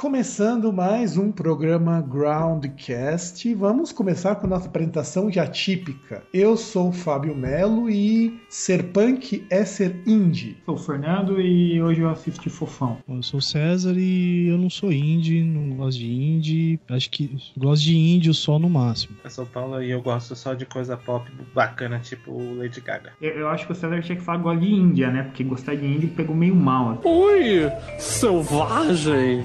Começando mais um programa Groundcast. Vamos começar com a nossa apresentação já típica. Eu sou o Fábio Melo e ser punk é ser indie. Sou o Fernando e hoje eu assisti Fofão. Eu sou o César e eu não sou indie, não gosto de indie. Acho que gosto de indie só no máximo. Eu sou o Paulo e eu gosto só de coisa pop bacana, tipo Lady Gaga. Eu, eu acho que o César tinha que falar gosta de Índia, né? Porque gostar de indie pegou meio mal. assim. Oi, selvagem!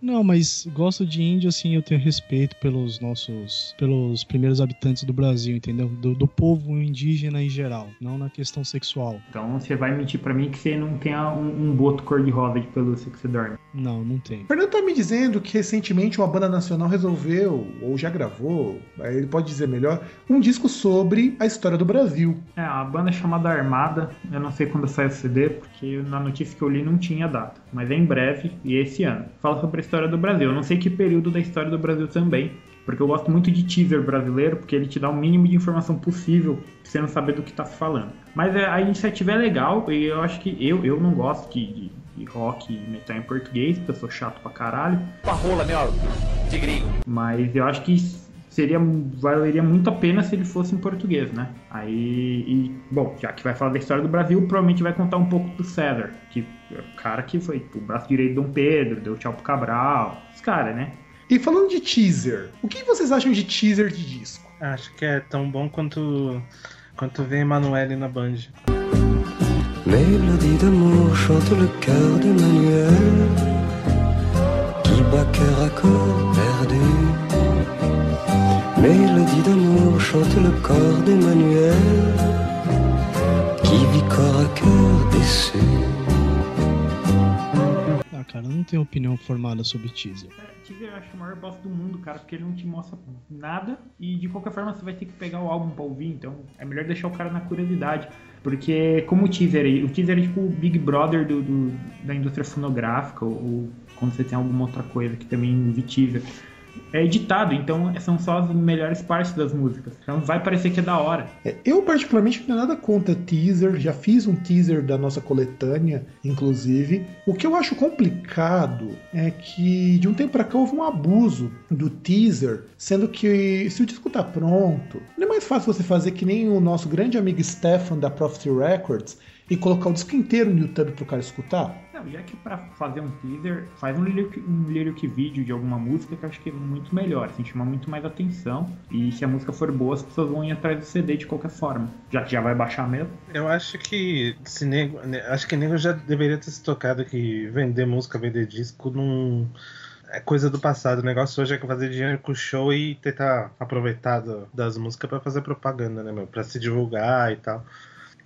Não, mas gosto de índio, assim, eu tenho respeito pelos nossos, pelos primeiros habitantes do Brasil, entendeu? Do, do povo indígena em geral, não na questão sexual. Então você vai mentir pra mim que você não tem um, um boto cor-de-rosa de pelúcia que você dorme. Não, não tem. O Fernando tá me dizendo que recentemente uma banda nacional resolveu, ou já gravou, aí ele pode dizer melhor, um disco sobre a história do Brasil. É, a banda é chamada Armada, eu não sei quando sai o CD, porque na notícia que eu li não tinha data, mas é em breve e esse ano. Fala sobre a história do Brasil, eu não sei que período da história do Brasil também, porque eu gosto muito de teaser brasileiro, porque ele te dá o mínimo de informação possível, pra você não saber do que tá se falando. Mas é, a iniciativa é legal, e eu acho que eu, eu não gosto de, de, de rock e metal em português, porque eu sou chato pra caralho, Com a rola, meu, de gringo. mas eu acho que seria valeria muito a pena se ele fosse em português, né? Aí, e, bom, já que vai falar da história do Brasil, provavelmente vai contar um pouco do César, que o cara que foi o braço direito de Dom Pedro, deu tchau pro Cabral, os caras, né? E falando de teaser, o que vocês acham de teaser de disco? Acho que é tão bom quanto quanto ver Emanuele na Band. Mélodie d'amour chante le cœur d'Emmanuel qui bat cœur à corps perdu. Mélodie d'amour chante le corps d'Emmanuel qui vit corps à cœur déçu. Cara, eu não tenho opinião formada sobre teaser. É, Teaser eu acho o maior bosta do mundo, cara, porque ele não te mostra nada e de qualquer forma você vai ter que pegar o álbum pra ouvir, então é melhor deixar o cara na curiosidade. Porque como o teaser, o teaser é tipo o Big Brother do, do- da indústria fonográfica, ou, ou quando você tem alguma outra coisa que também usa teaser. É editado, então são só as melhores partes das músicas. Então vai parecer que é da hora. É, Eu, particularmente, não tenho nada contra teaser, já fiz um teaser da nossa coletânea, inclusive. O que eu acho complicado é que, de um tempo pra cá, houve um abuso do teaser, sendo que se o disco tá pronto, não é mais fácil você fazer que nem o nosso grande amigo Stefan da Prophecy Records e colocar o disco inteiro no YouTube pro cara escutar? Não, já que pra fazer um teaser, faz um lyric, um lyric vídeo de alguma música que eu acho que é muito melhor, assim, chama muito mais atenção. E se a música for boa, as pessoas vão ir atrás do CD de qualquer forma. Já já vai baixar mesmo. Eu acho que se nego, ne- acho que nego já deveria ter se tocado que vender música, vender disco não é coisa do passado. O negócio hoje é fazer dinheiro com o show e tentar aproveitar das músicas pra fazer propaganda, né, meu? Pra se divulgar e tal.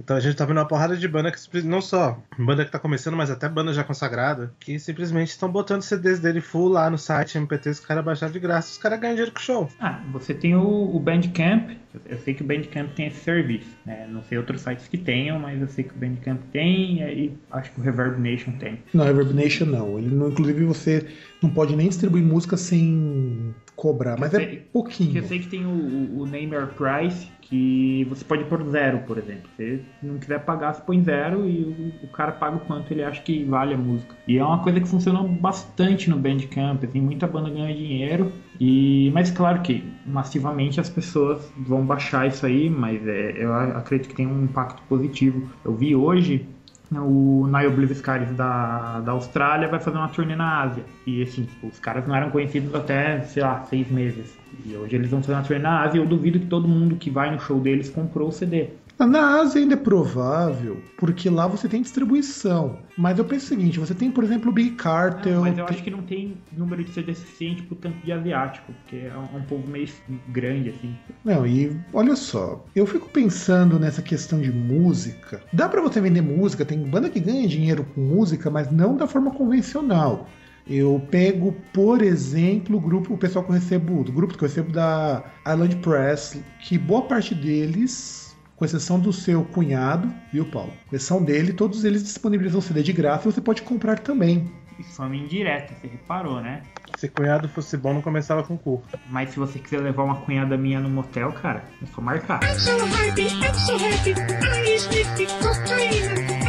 Então a gente tá vendo uma porrada de banda que não só banda que tá começando, mas até banda já consagrada, que simplesmente estão botando CDs dele full lá no site MPT, os caras baixaram de graça, os caras ganham dinheiro com o show. Ah, você tem o, o Bandcamp. Eu- Eu sei que o Bandcamp tem esse serviço. Né? Não sei outros sites que tenham, mas eu sei que o Bandcamp tem e aí acho que o Reverb Nation tem. Não, Reverb Nation não. Ele não, inclusive você não pode nem distribuir música sem cobrar, mas é sei- Que pouquinho. eu sei que tem o, o, Name Price, que você pode pôr zero, por exemplo. Se não quiser pagar, você põe zero e o, o cara paga o quanto ele acha que vale a música. E é uma coisa que funciona bastante no Bandcamp, tem muita banda ganha dinheiro. E, mas claro que massivamente as pessoas vão baixar isso aí, mas é, eu acredito que tem um impacto positivo. Eu vi hoje o Nile Blizzcaris da, da Austrália vai fazer uma turnê na Ásia. E assim, tipo, os caras não eram conhecidos até, sei lá, seis meses. E hoje eles vão fazer uma turnê na Ásia eu duvido que todo mundo que vai no show deles comprou o CD. Na Ásia ainda é provável, porque lá você tem distribuição. Mas eu penso o seguinte, você tem, por exemplo, o Big Cartel. Não, mas eu tem- acho que não tem número de CD suficiente pro tanto de asiático, porque é um, um povo meio grande, assim. Não, e olha só, eu fico pensando nessa questão de música. Dá pra você vender música, tem banda que ganha dinheiro com música, mas não da forma convencional. Eu pego, por exemplo, o grupo, o pessoal que eu recebo, do grupo que eu recebo da Island Press, que boa parte deles, com exceção do seu cunhado, viu, Paulo? Com exceção dele, todos eles disponibilizam CD de graça e você pode comprar também. Isso foi uma indireta, você reparou, né? Se cunhado fosse bom, não começava com cu. Mas se você quiser levar uma cunhada minha no motel, cara, é só marcar. I'm so happy, I'm so happy. I sniffed cocaína.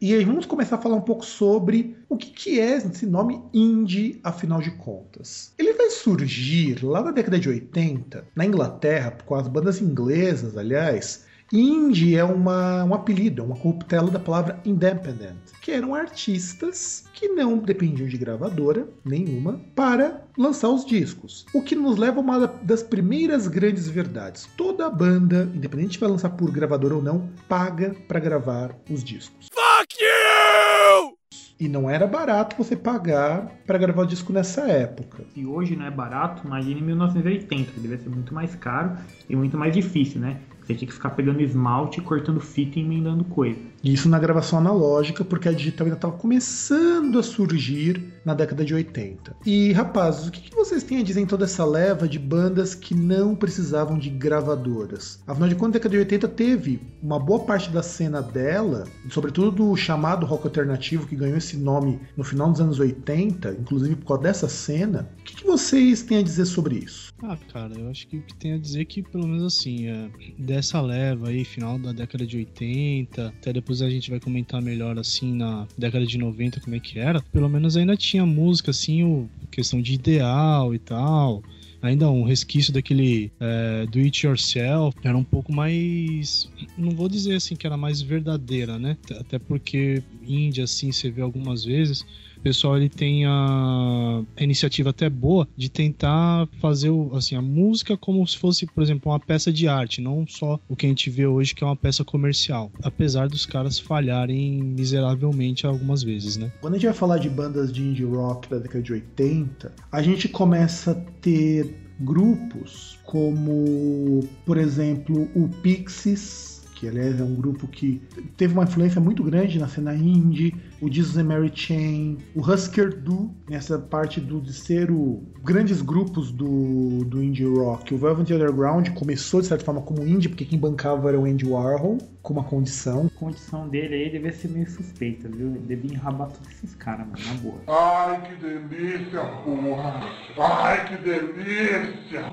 E aí vamos começar a falar um pouco sobre o que, que é esse nome indie, afinal de contas. Ele vai surgir lá na década de 80, na Inglaterra, com as bandas inglesas, aliás, Indie é uma, um apelido, é uma corruptela da palavra independent, que eram artistas que não dependiam de gravadora nenhuma para lançar os discos. O que nos leva a uma das primeiras grandes verdades. Toda banda, independente se vai lançar por gravadora ou não, paga para gravar os discos. Fuck you! E não era barato você pagar para gravar o disco nessa época. Se hoje não é barato, imagine em 1980, que devia ser muito mais caro e muito mais difícil, né? Você tinha que ficar pegando esmalte, cortando fita e emendando coisa. Isso na gravação analógica, porque a digital ainda estava começando a surgir na década de 80. E, rapazes, o que, vocês têm a dizer em toda essa leva de bandas que não precisavam de gravadoras? Afinal de contas, a década de 80 teve uma boa parte da cena dela, sobretudo do chamado rock alternativo, que ganhou esse nome no final dos anos 80, inclusive por causa dessa cena. O que, que vocês têm a dizer sobre isso? Ah, cara, eu acho que o que tem a dizer é que, pelo menos assim, é, dessa leva aí, final da década de 80, até depois a gente vai comentar melhor, assim, na década de 90, como é que era, pelo menos ainda tinha música, assim, o, questão de ideal e tal, ainda um resquício daquele é, do it yourself era um pouco mais não vou dizer assim que era mais verdadeira né? Até porque índia assim você vê algumas vezes o pessoal ele tem a, a iniciativa até boa de tentar fazer o, assim, a música como se fosse, por exemplo, uma peça de arte, não só o que a gente vê hoje que é uma peça comercial. Apesar dos caras falharem miseravelmente algumas vezes, né? Quando a gente vai falar de bandas de indie rock da década de 80, a gente começa a ter grupos como, por exemplo, o Pixies, que aliás é um grupo que teve uma influência muito grande na cena indie, o Jesus and Mary Chain, o Husker Du, nessa parte do, de ser o grandes grupos do, do indie rock. O Velvet Underground começou de certa forma como indie, porque quem bancava era o Andy Warhol, com uma condição. A condição dele aí devia ser meio suspeita, viu? Ele devia enrabar todos esses caras, mano, na boa. Ai, que delícia, porra! Ai, que delícia!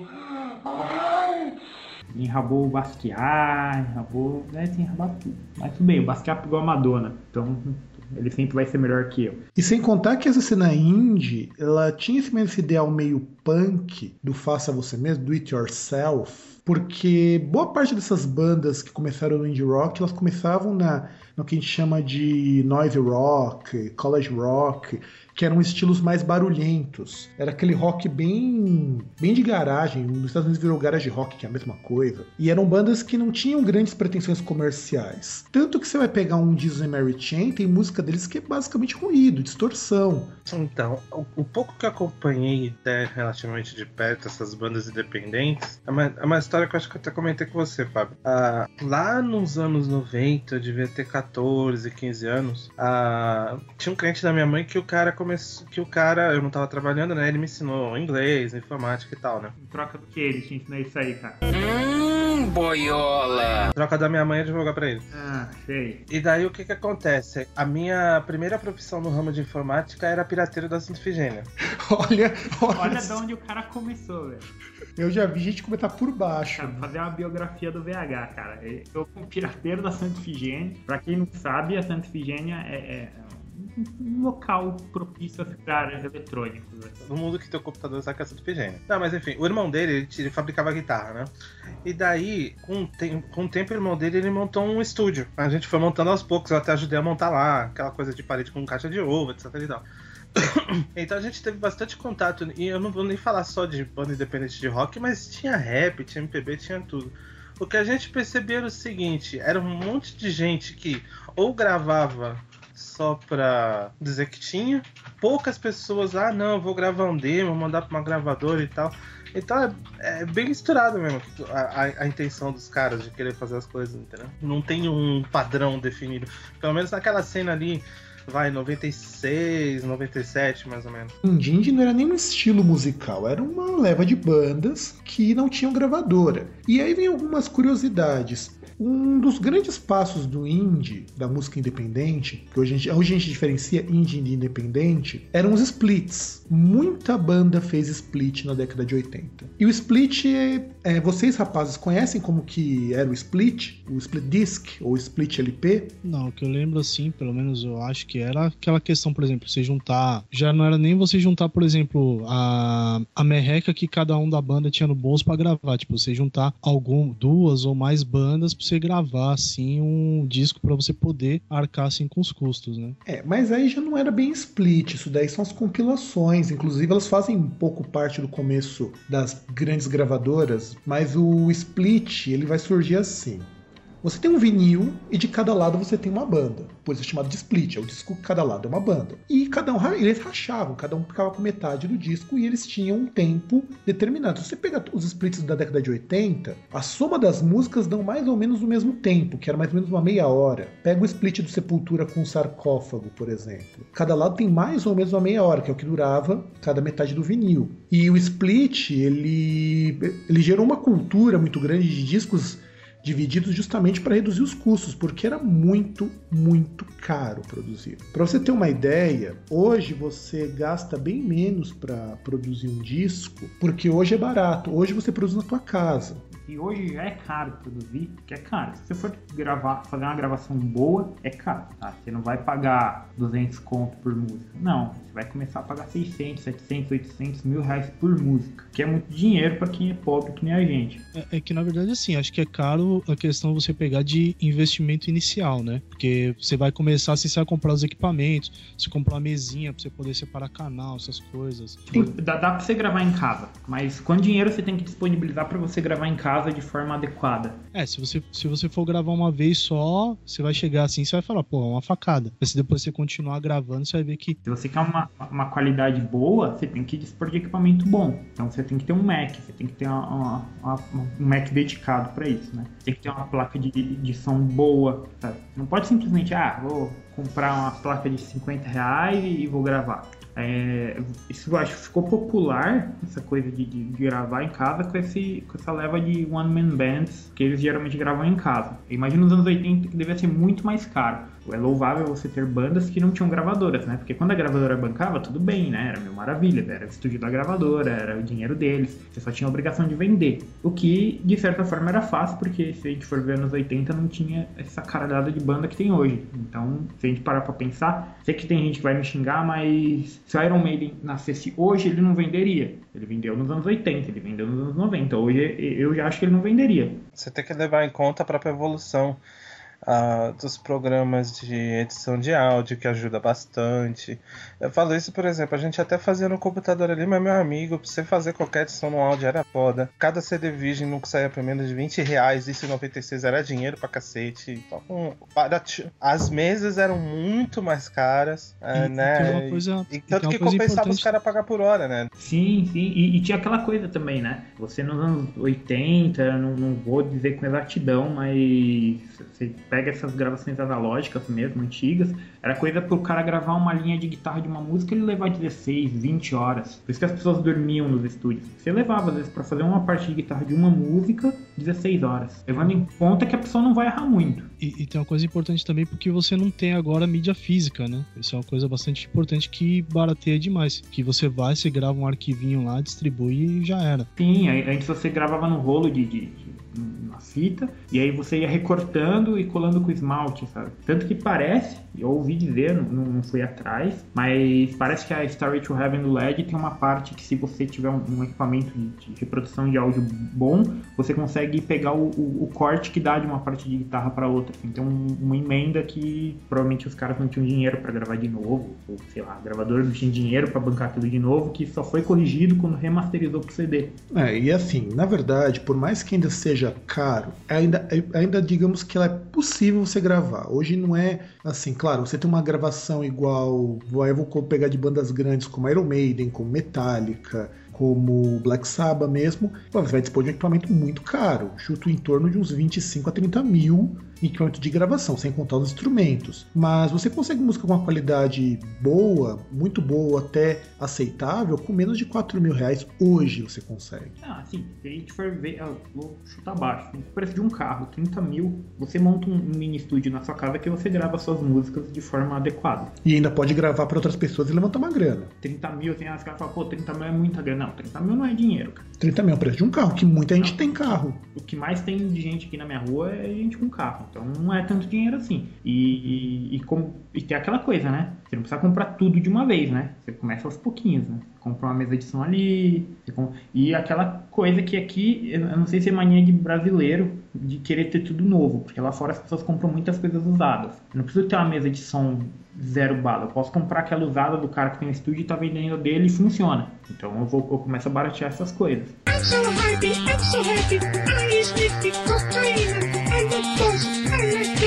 Ai! Enrabou o Basquiat, enrabou. Né, tem enrabado tudo. Mas tudo bem, o Basquiat pegou a Madonna, então ele sempre vai ser melhor que eu. E sem contar que essa cena indie, ela tinha esse mesmo ideal meio punk do faça você mesmo, do it yourself, porque boa parte dessas bandas que começaram no indie rock, elas começavam na no que a gente chama de noise rock, college rock, que eram estilos mais barulhentos. Era aquele rock bem, bem de garagem. Nos Estados Unidos virou garage rock, que é a mesma coisa. E eram bandas que não tinham grandes pretensões comerciais. Tanto que você vai pegar um Disney Mary Chain, tem música deles que é basicamente ruído, distorção. Então, o, pouco que eu acompanhei até relativamente de perto essas bandas independentes, é uma, é uma história que eu acho que eu até comentei com você, Fábio. Ah, lá nos anos 90, eu devia ter 14, 15 anos, ah, tinha um cliente da minha mãe que o cara começou. Que o cara, eu não tava trabalhando, né? Ele me ensinou inglês, informática e tal, né? Em troca do que ele te ensinou isso aí, cara? Hum, boiola. Troca da minha mãe é divulgar pra ele. Ah, sei. E daí o que que acontece? A minha primeira profissão no ramo de informática era pirateiro da Santa Ifigênia. Olha, olha, Olha de onde o cara começou, velho. eu já vi gente comentar por baixo. Cara, fazer uma biografia do VH, cara. Eu um pirateiro da Santa Ifigênia. Pra quem não sabe, a Santa Ifigênia é, é um local propício a áreas eletrônicos. né? No mundo que teu computador saca essa Ifigênia. Não, mas enfim, o irmão dele, ele, ele fabricava guitarra, né? E daí, com, tem- com o tempo, o irmão dele, ele montou um estúdio. A gente foi montando aos poucos, eu até ajudei a montar lá, aquela coisa de parede com caixa de ovo, etc e tal. Então a gente teve bastante contato, e eu não vou nem falar só de banda independente de rock, mas tinha rap, tinha MPB, tinha tudo. O que a gente percebeu era o seguinte: era um monte de gente que ou gravava só pra dizer que tinha, poucas pessoas, ah não, eu vou gravar um demo, mandar pra uma gravadora e tal. Então é, é bem misturado mesmo a, a- a intenção dos caras de querer fazer as coisas, entendeu? Não tem um padrão definido. Pelo menos naquela cena ali, vai, 96, 97 mais ou menos. Indie não era nem um estilo musical, era uma leva de bandas que não tinham gravadora. E aí vem algumas curiosidades. Um dos grandes passos do indie, da música independente, que hoje a gente, hoje a gente diferencia indie e independente, eram os splits. Muita banda fez split na década de 80. E o split, é, vocês rapazes conhecem como que era o split? O split disc ou split LP? Não, o que eu lembro assim, pelo menos eu acho que era aquela questão, por exemplo, você juntar. Já não era nem você juntar, por exemplo, a, a merreca que cada um da banda tinha no bolso para gravar. Tipo, você juntar algum, duas ou mais bandas pra você gravar, assim, um disco para você poder arcar, assim, com os custos, né? É, mas aí já não era bem split, isso daí são as compilações. Inclusive, elas fazem um pouco parte do começo das grandes gravadoras, mas o split, ele vai surgir assim. Você tem um vinil e de cada lado você tem uma banda. Por isso é chamado de split, é o disco que cada lado é uma banda. E cada um, eles rachavam, cada um ficava com metade do disco e eles tinham um tempo determinado. Se você pega os splits da década de 80, a soma das músicas dão mais ou menos o mesmo tempo, que era mais ou menos uma meia hora. Pega o split do Sepultura com o sarcófago, por exemplo. Cada lado tem mais ou menos uma meia hora, que é o que durava cada metade do vinil. E o split, ele, ele gerou uma cultura muito grande de discos divididos justamente para reduzir os custos, porque era muito, muito caro produzir. Para você ter uma ideia, hoje você gasta bem menos para produzir um disco, porque hoje é barato. Hoje você produz na tua casa. E hoje já é caro produzir, que é caro. Se você for gravar, fazer uma gravação boa, é caro, tá? Você não vai pagar 200 conto por música. Não, vai começar a pagar 600, 700, 800 mil reais por música, que é muito dinheiro para quem é pobre que nem a gente. É, é, que na verdade assim, acho que é caro a questão você pegar de investimento inicial, né? Porque você vai começar assim, você vai comprar os equipamentos, você comprar uma mesinha para você poder separar canal, essas coisas. Dá, dá para você gravar em casa, mas quanto dinheiro você tem que disponibilizar para você gravar em casa de forma adequada. É, se você, se você for gravar uma vez só, você vai chegar assim, você vai falar, pô, é uma facada. Mas se depois você continuar gravando, você vai ver que. Se você quer uma, uma qualidade boa, você tem que dispor de equipamento bom. Então você tem que ter um Mac, você tem que ter uma, uma, um Mac dedicado para isso, né? Tem que ter uma placa de, de som boa. Sabe? Não pode simplesmente, ah, vou comprar uma placa de 50 reais e vou gravar. É, isso eu acho que ficou popular, essa coisa de, de, gravar em casa com, esse, com essa leva de one-man bands que eles geralmente gravam em casa. Imagina nos anos 80 que devia ser muito mais caro é louvável você ter bandas que não tinham gravadoras, né? Porque quando a gravadora bancava, tudo bem, né? Era mil maravilha, era o estúdio da gravadora, era o dinheiro deles, você só tinha a obrigação de vender. O que, de certa forma, era fácil, porque se a gente for ver anos 80, não tinha essa caralhada de banda que tem hoje. Então, se a gente parar pra pensar, sei que tem gente que vai me xingar, mas se o Iron Maiden nascesse hoje, ele não venderia. Ele vendeu nos anos 80, ele vendeu nos anos 90. Hoje eu já acho que ele não venderia. Você tem que levar em conta a própria evolução dos programas de edição de áudio, que ajuda bastante. Eu falo isso, por exemplo, a gente até fazia no computador ali, mas meu amigo, pra você fazer qualquer edição no áudio era foda. Cada CD Virgin nunca saía por menos de 20 reais, isso em 96 era dinheiro pra cacete. Então, as mesas eram muito mais caras, uh, né? Coisa, e tanto que compensava importante. os caras pagar por hora, né? Sim, sim. E, e, tinha aquela coisa também, né? Você nos anos 80, não, não vou dizer com exatidão, mas você pega essas gravações analógicas mesmo, antigas, era coisa pro cara gravar uma linha de guitarra de uma música e levar 16, 20 horas. Por isso que as pessoas dormiam nos estúdios. Você levava, às vezes, pra fazer uma parte de guitarra de uma música, 16 horas. Levando em conta que a pessoa não vai errar muito. E, e tem uma coisa importante também, porque você não tem agora mídia física, né? Isso é uma coisa bastante importante que barateia demais. Que você vai, você grava um arquivinho lá, distribui e já era. Sim, antes você gravava no rolo de, de na fita, e aí você ia recortando e colando com esmalte, sabe? Tanto que parece, eu ouvi dizer, não, não fui atrás, mas parece que a Starry to Heaven do LED tem uma parte que se você tiver um, um equipamento de, de, reprodução de áudio bom, você consegue pegar o, o, o corte que dá de uma parte de guitarra para outra. Assim. Uma emenda que provavelmente os caras não tinham dinheiro para gravar de novo, ou sei lá, a gravadora não tinha dinheiro para bancar aquilo de novo, que só foi corrigido quando remasterizou pro CD. É, e assim, na verdade, por mais que ainda seja caro, ainda, ainda digamos que ela é possível você gravar. Hoje não é assim, claro, você tem uma gravação igual, eu vou pegar de bandas grandes como Iron Maiden, como Metallica, como Black Sabbath mesmo, você vai dispor de um equipamento muito caro, chuto em torno de uns 25 a 30 mil equipamento de gravação, sem contar os instrumentos. Mas você consegue música com uma qualidade boa, muito boa, até aceitável, com menos de 4 mil reais hoje você consegue. Ah, sim, se a gente for ver, vou chutar baixo. O preço de um carro, 30 mil, você monta um mini estúdio na sua casa que você grava suas músicas de forma adequada. E ainda pode gravar para outras pessoas e levantar uma grana. 30 mil, tem as caras falam, pô, 30 mil é muita grana. Não, 30 mil não é dinheiro, cara. 30 mil é o preço de um carro, que muita gente tem carro. O que mais tem de gente aqui na minha rua é gente com carro. Então não é tanto dinheiro assim. E, e, e como, e tem aquela coisa, né? Você não precisa comprar tudo de uma vez, né? Você começa aos pouquinhos, né? Compra uma mesa de som ali. com- E aquela coisa que aqui, eu não sei se é mania de brasileiro de querer ter tudo novo. Porque lá fora as pessoas compram muitas coisas usadas. Eu não preciso ter uma mesa de som zero bala. Eu posso comprar aquela usada do cara que tem um estúdio e tá vendendo dele e funciona. Então eu, vou, eu começo a baratear essas coisas. I'm so happy, I'm so happy.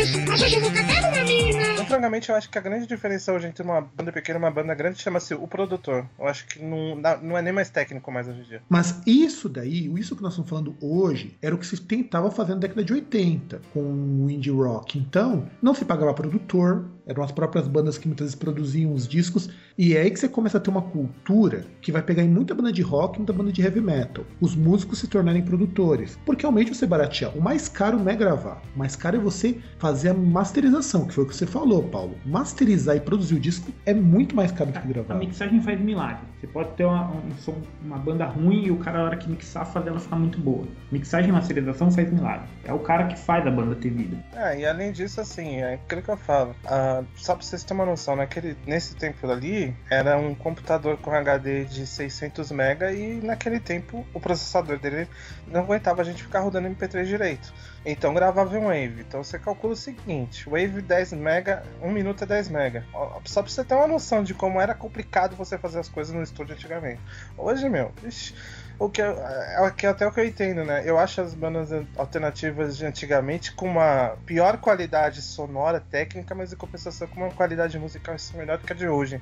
Uma mina. Então, francamente, eu acho que a grande diferença hoje entre uma banda pequena e uma banda grande chama-se o produtor. Eu acho que não, não é nem mais técnico mais hoje em dia. Mas isso daí, isso que nós estamos falando hoje, era o que se tentava fazer na década de 80 com o indie rock. Então, não se pagava produtor, eram as próprias bandas que muitas vezes produziam os discos, e é aí que você começa a ter uma cultura que vai pegar em muita banda de rock e muita banda de heavy metal. Os músicos se tornarem produtores. Porque realmente você baratear. O mais caro não é gravar, o mais caro é você fazer a masterização, que foi o que você falou, Paulo. Masterizar e produzir o disco é muito mais caro do que A gravar. mixagem faz milagre. Você pode ter uma, um som, uma banda ruim e o cara, na hora que mixar, fazer ela ficar muito boa. Mixagem e masterização faz milagre. É o cara que faz a banda ter vida. É, e além disso, assim, é aquilo que eu falo. Só pra vocês terem uma noção, naquele, nesse tempo ali, era um computador com HD de 600 MB e naquele tempo o processador dele não aguentava a gente ficar rodando MP3 direito. Então gravava em Wave. Então você calcula o seguinte: Wave 10 MB, 1 minuto é 10 MB. Só pra você ter uma noção de como era complicado você fazer as coisas no estúdio antigamente. Hoje, meu, ixi, o que é o que até o que eu entendo, né? Eu acho as bandas alternativas de antigamente com uma pior qualidade sonora, técnica, mas em compensação com uma qualidade musical assim, melhor do que a de hoje.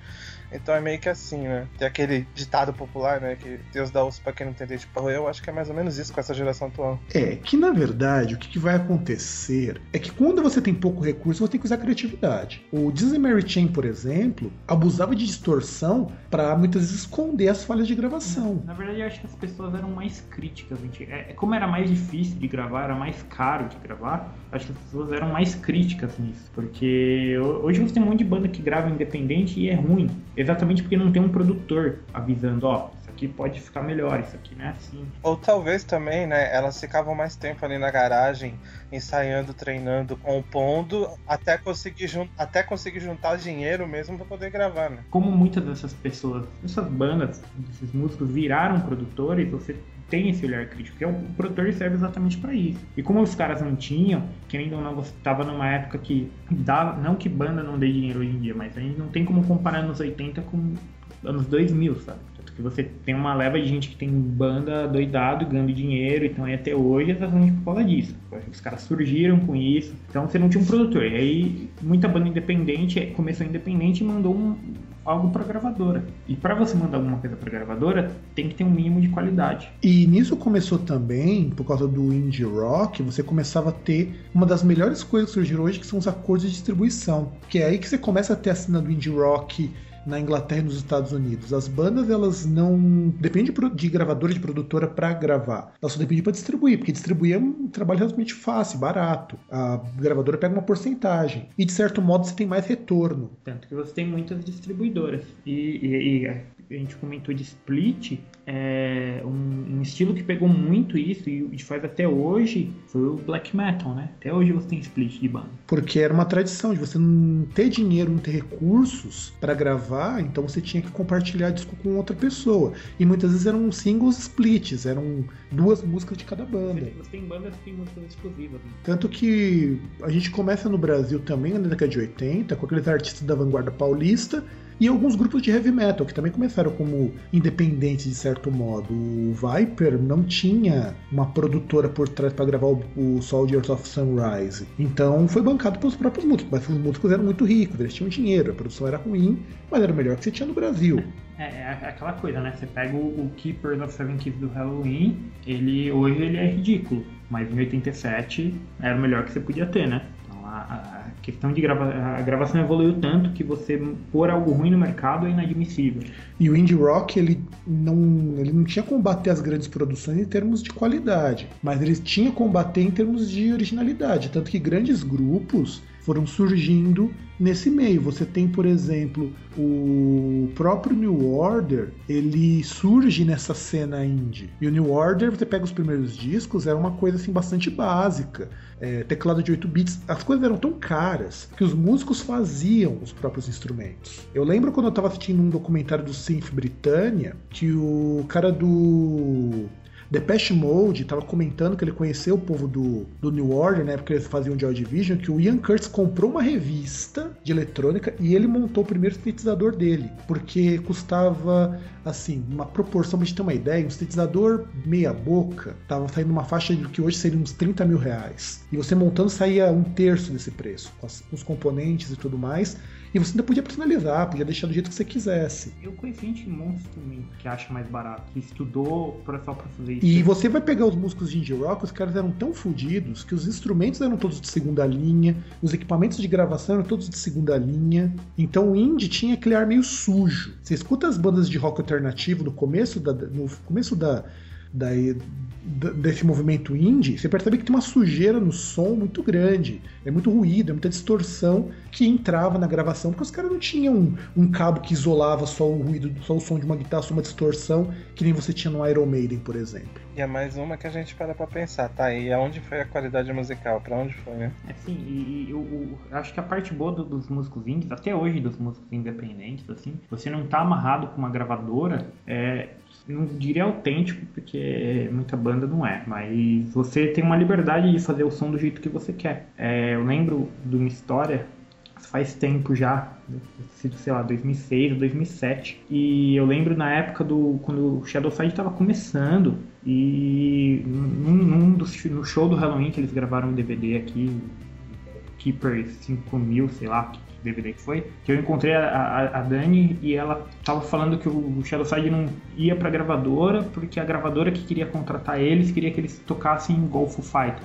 Então é meio que assim, né? Tem aquele ditado popular, né? Que Deus dá osso pra quem não entender. Tipo, eu acho que é mais ou menos isso com essa geração atual. É que na verdade o que, que vai acontecer é que quando você tem pouco recurso, você tem que usar criatividade. O Disney Mary Chain, por exemplo, abusava de distorção para muitas vezes esconder as falhas de gravação. Na verdade, eu acho que as pessoas eram mais críticas. gente. É, é como era mais difícil de gravar, era mais caro de gravar, acho que as pessoas eram mais críticas nisso. Porque ho- hoje você tem um monte de banda que grava independente e é ruim. Exatamente porque não tem um produtor avisando, ó, isso aqui pode ficar melhor, isso aqui não é assim. Ou talvez também, né? Elas ficavam mais tempo ali na garagem, ensaiando, treinando, compondo, até conseguir, até conseguir juntar dinheiro mesmo pra poder gravar, né? Como muitas dessas pessoas, essas bandas, esses músicos viraram produtores, você tem esse olhar crítico, porque o produtor serve exatamente para isso. E como os caras não tinham, querendo ou não, estava numa época que dava, não que banda não dê dinheiro hoje em dia, mas a gente não tem como comparar anos 80 com anos 2000, sabe? Que você tem uma leva de gente que tem banda doidado, ganhando dinheiro, então aí até hoje é exatamente por causa disso. Os caras surgiram com isso, então você não tinha um produtor. E aí muita banda independente começou independente e mandou um, algo para gravadora. E para você mandar alguma coisa para gravadora, tem que ter um mínimo de qualidade. E nisso começou também, por causa do indie rock, você começava a ter uma das melhores coisas que surgiram hoje, que são os acordos de distribuição. Que é aí que você começa a ter a cena do indie rock na Inglaterra e nos Estados Unidos. As bandas, elas não dependem de, gravadora, de produtora para gravar. Elas só dependem para distribuir, porque distribuir é um trabalho relativamente fácil, barato. A gravadora pega uma porcentagem. E de certo modo você tem mais retorno. Tanto que você tem muitas distribuidoras. E, e- e a gente comentou de split, é um, um estilo que pegou muito isso e faz até hoje foi o black metal, né? Até hoje você tem split de banda. Porque era uma tradição de você não ter dinheiro, não ter recursos para gravar, então você tinha que compartilhar disco com outra pessoa. E muitas vezes eram singles splits, eram duas músicas de cada banda. Você, tem bandas que tem músicas exclusivas. Né? Tanto que a gente começa no Brasil também na década de 80, com aqueles artistas da vanguarda paulista, e alguns grupos de heavy metal que também começaram como independentes de certo modo. O Viper não tinha uma produtora por trás para gravar o, Soldiers of Sunrise, então foi bancado pelos próprios músicos, mas os músicos eram muito ricos, eles tinham dinheiro, a produção era ruim, mas era o melhor que você tinha no Brasil. É, é aquela coisa, né? Você pega o, o Keepers of Seven Keys do Halloween, ele hoje ele é ridículo, mas em 87 era o melhor que você podia ter, né? A, a questão de grava a gravação evoluiu tanto que você pôr algo ruim no mercado é inadmissível. E o indie rock ele não, ele não tinha combater as grandes produções em termos de qualidade, mas ele tinha combater em termos de originalidade, tanto que grandes grupos foram surgindo nesse meio. Você tem, por exemplo, o próprio New Order, ele surge nessa cena indie. E o New Order, você pega os primeiros discos, era uma coisa assim bastante básica. É, teclado de 8 bits, as coisas eram tão caras que os músicos faziam os próprios instrumentos. Eu lembro quando eu estava assistindo um documentário do Synth Britânia, que o cara do Depeche Mode estava comentando que ele conheceu o povo do, do New Order, na época que eles faziam Joy Division, que o Ian Curtis comprou uma revista de eletrônica e ele montou o primeiro sintetizador dele, porque custava, assim, uma proporção, pra gente ter uma ideia, um sintetizador meia boca, tava saindo uma faixa de que hoje seria uns 30 mil reais. E você montando saía um terço desse preço, com os componentes e tudo mais. E você ainda podia personalizar, podia deixar do jeito que você quisesse. Eu conheci gente monstro também que acha mais barato, que estudou só pra fazer isso. E você vai pegar os músicos de indie rock, os caras eram tão fodidos que os instrumentos eram todos de segunda linha, os equipamentos de gravação eram todos de segunda linha. Então o indie tinha aquele ar meio sujo. Você escuta as bandas de rock alternativo no começo da, no começo da, da, desse movimento indie, você percebe que tem uma sujeira no som muito grande. É muito ruído, é muita distorção que entrava na gravação, porque os caras não tinham um, um, cabo que isolava só o ruído, só o som de uma guitarra, só uma distorção, que nem você tinha no Iron Maiden, por exemplo. E é mais uma que a gente para pra pensar, tá? E aonde foi a qualidade musical? Pra onde foi, né? É sim, e, e eu, eu, acho que a parte boa do, dos músicos indies, até hoje dos músicos independentes, assim, você não tá amarrado com uma gravadora, é, não diria autêntico, porque muita banda não é, mas você tem uma liberdade de fazer o som do jeito que você quer. É, eu lembro de uma história, faz tempo já, sido, sei lá, 2006 ou 2007, e eu lembro na época do quando o Shadowside estava começando, e num, num dos, no show do Halloween que eles gravaram um DVD aqui, Keeper 5000, sei lá, DVD que foi, que eu encontrei a, a, a Dani e ela tava falando que o Shadowside não ia pra gravadora porque a gravadora que queria contratar eles queria que eles tocassem Golf Fighter.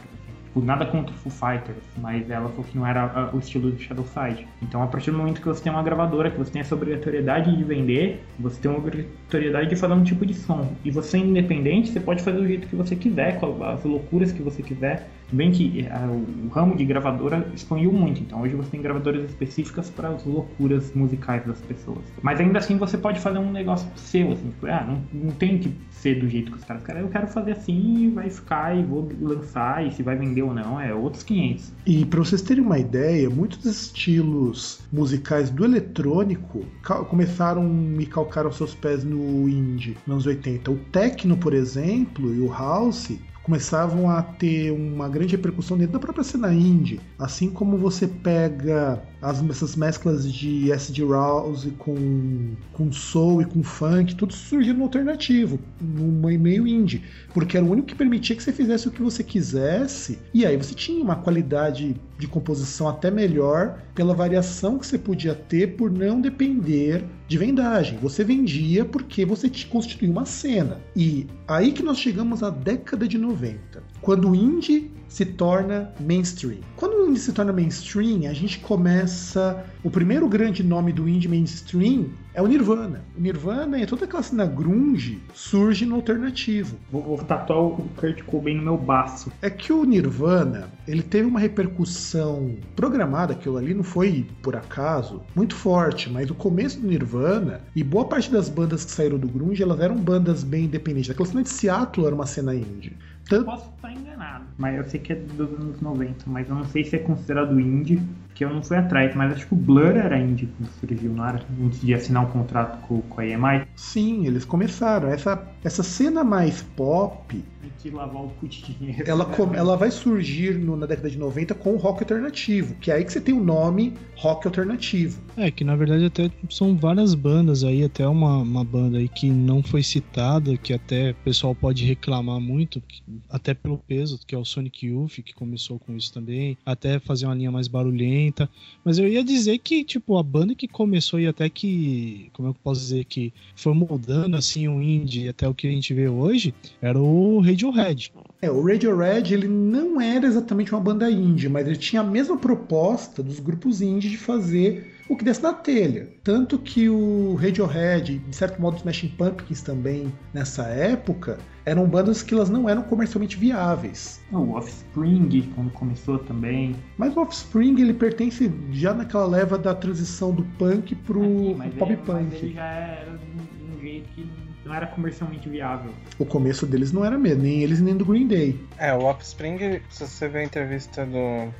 Tipo, nada contra Foo Fighters, mas ela falou que não era o estilo do Shadowside. Então, a partir do momento que você tem uma gravadora, que você tem essa obrigatoriedade de vender, você tem uma obrigatoriedade de fazer um tipo de som. E você, independente, você pode fazer do jeito que você quiser, com as loucuras que você quiser. Bem que a, o ramo de gravadora expandiu muito, então hoje você tem gravadoras específicas para as loucuras musicais das pessoas. Mas ainda assim você pode fazer um negócio seu, assim, tipo, ah, não, não tem que ser do jeito que os caras querem, eu quero fazer assim e vai ficar e vou lançar, e se vai vender ou não, é outros 500. E para vocês terem uma ideia, muitos estilos musicais do eletrônico começaram e calcaram seus pés no indie nos anos 80. O techno, por exemplo, e o house começavam a ter uma grande repercussão dentro da própria cena indie. Assim como você pega as, essas mesclas de acid house com, com soul e com funk, tudo surgiu no alternativo, no meio indie, porque era o único que permitia que você fizesse o que você quisesse, e aí você tinha uma qualidade de composição até melhor pela variação que você podia ter por não depender de vendagem. Você vendia porque você te constituía uma cena. E aí que nós chegamos à década de 90, quando o indie se torna mainstream. Quando o indie se torna mainstream, a gente começa. O primeiro grande nome do indie mainstream é o Nirvana. O Nirvana e toda aquela cena grunge surge no alternativo. Vou, vou tatuar o Kurt Cobain no meu baço. É que o Nirvana, ele teve uma repercussão programada, aquilo ali não foi por acaso, muito forte, mas o começo do Nirvana e boa parte das bandas que saíram do grunge, elas eram bandas bem independentes. Aquela cena de Seattle era uma cena indie. Tanto... Posso estar enganado, mas eu sei que é dos anos 90, mas eu não sei se é considerado indie, que eu não fui atrás, mas acho que o Blur era indie quando surgiu, não era? Antes de assinar um contrato com, com a EMI. Sim, eles começaram. Essa, essa cena mais pop de lavar o cu de dinheiro. Ela, né? ela vai surgir no- na década de 90 com o rock alternativo, que é aí que você tem o nome rock alternativo. É, que na verdade até são várias bandas aí, até uma, uma banda aí que não foi citada, que até o pessoal pode reclamar muito, até pelo peso, que é o Sonic Youth, que começou com isso também, até fazer uma linha mais barulhenta. Mas eu ia dizer que, tipo, a banda que começou e até que, como eu posso dizer, que foi moldando assim o indie até o que a gente vê hoje, era o Radiohead. É, o Radiohead ele não era exatamente uma banda indie, mas ele tinha a mesma proposta dos grupos indie de fazer o que desce na telha. Tanto que o Radiohead, de certo modo os Smashing Pumpkins também, nessa época, eram bandas que elas não eram comercialmente viáveis. O Offspring, quando começou também. Mas o Offspring ele pertence já naquela leva da transição do punk pro Sim, pop ele, punk. Mas ele já era um, de um jeito que não era comercialmente viável. O começo deles não era mesmo, nem eles nem do Green Day. É, o Offspring, se você ver a entrevista do,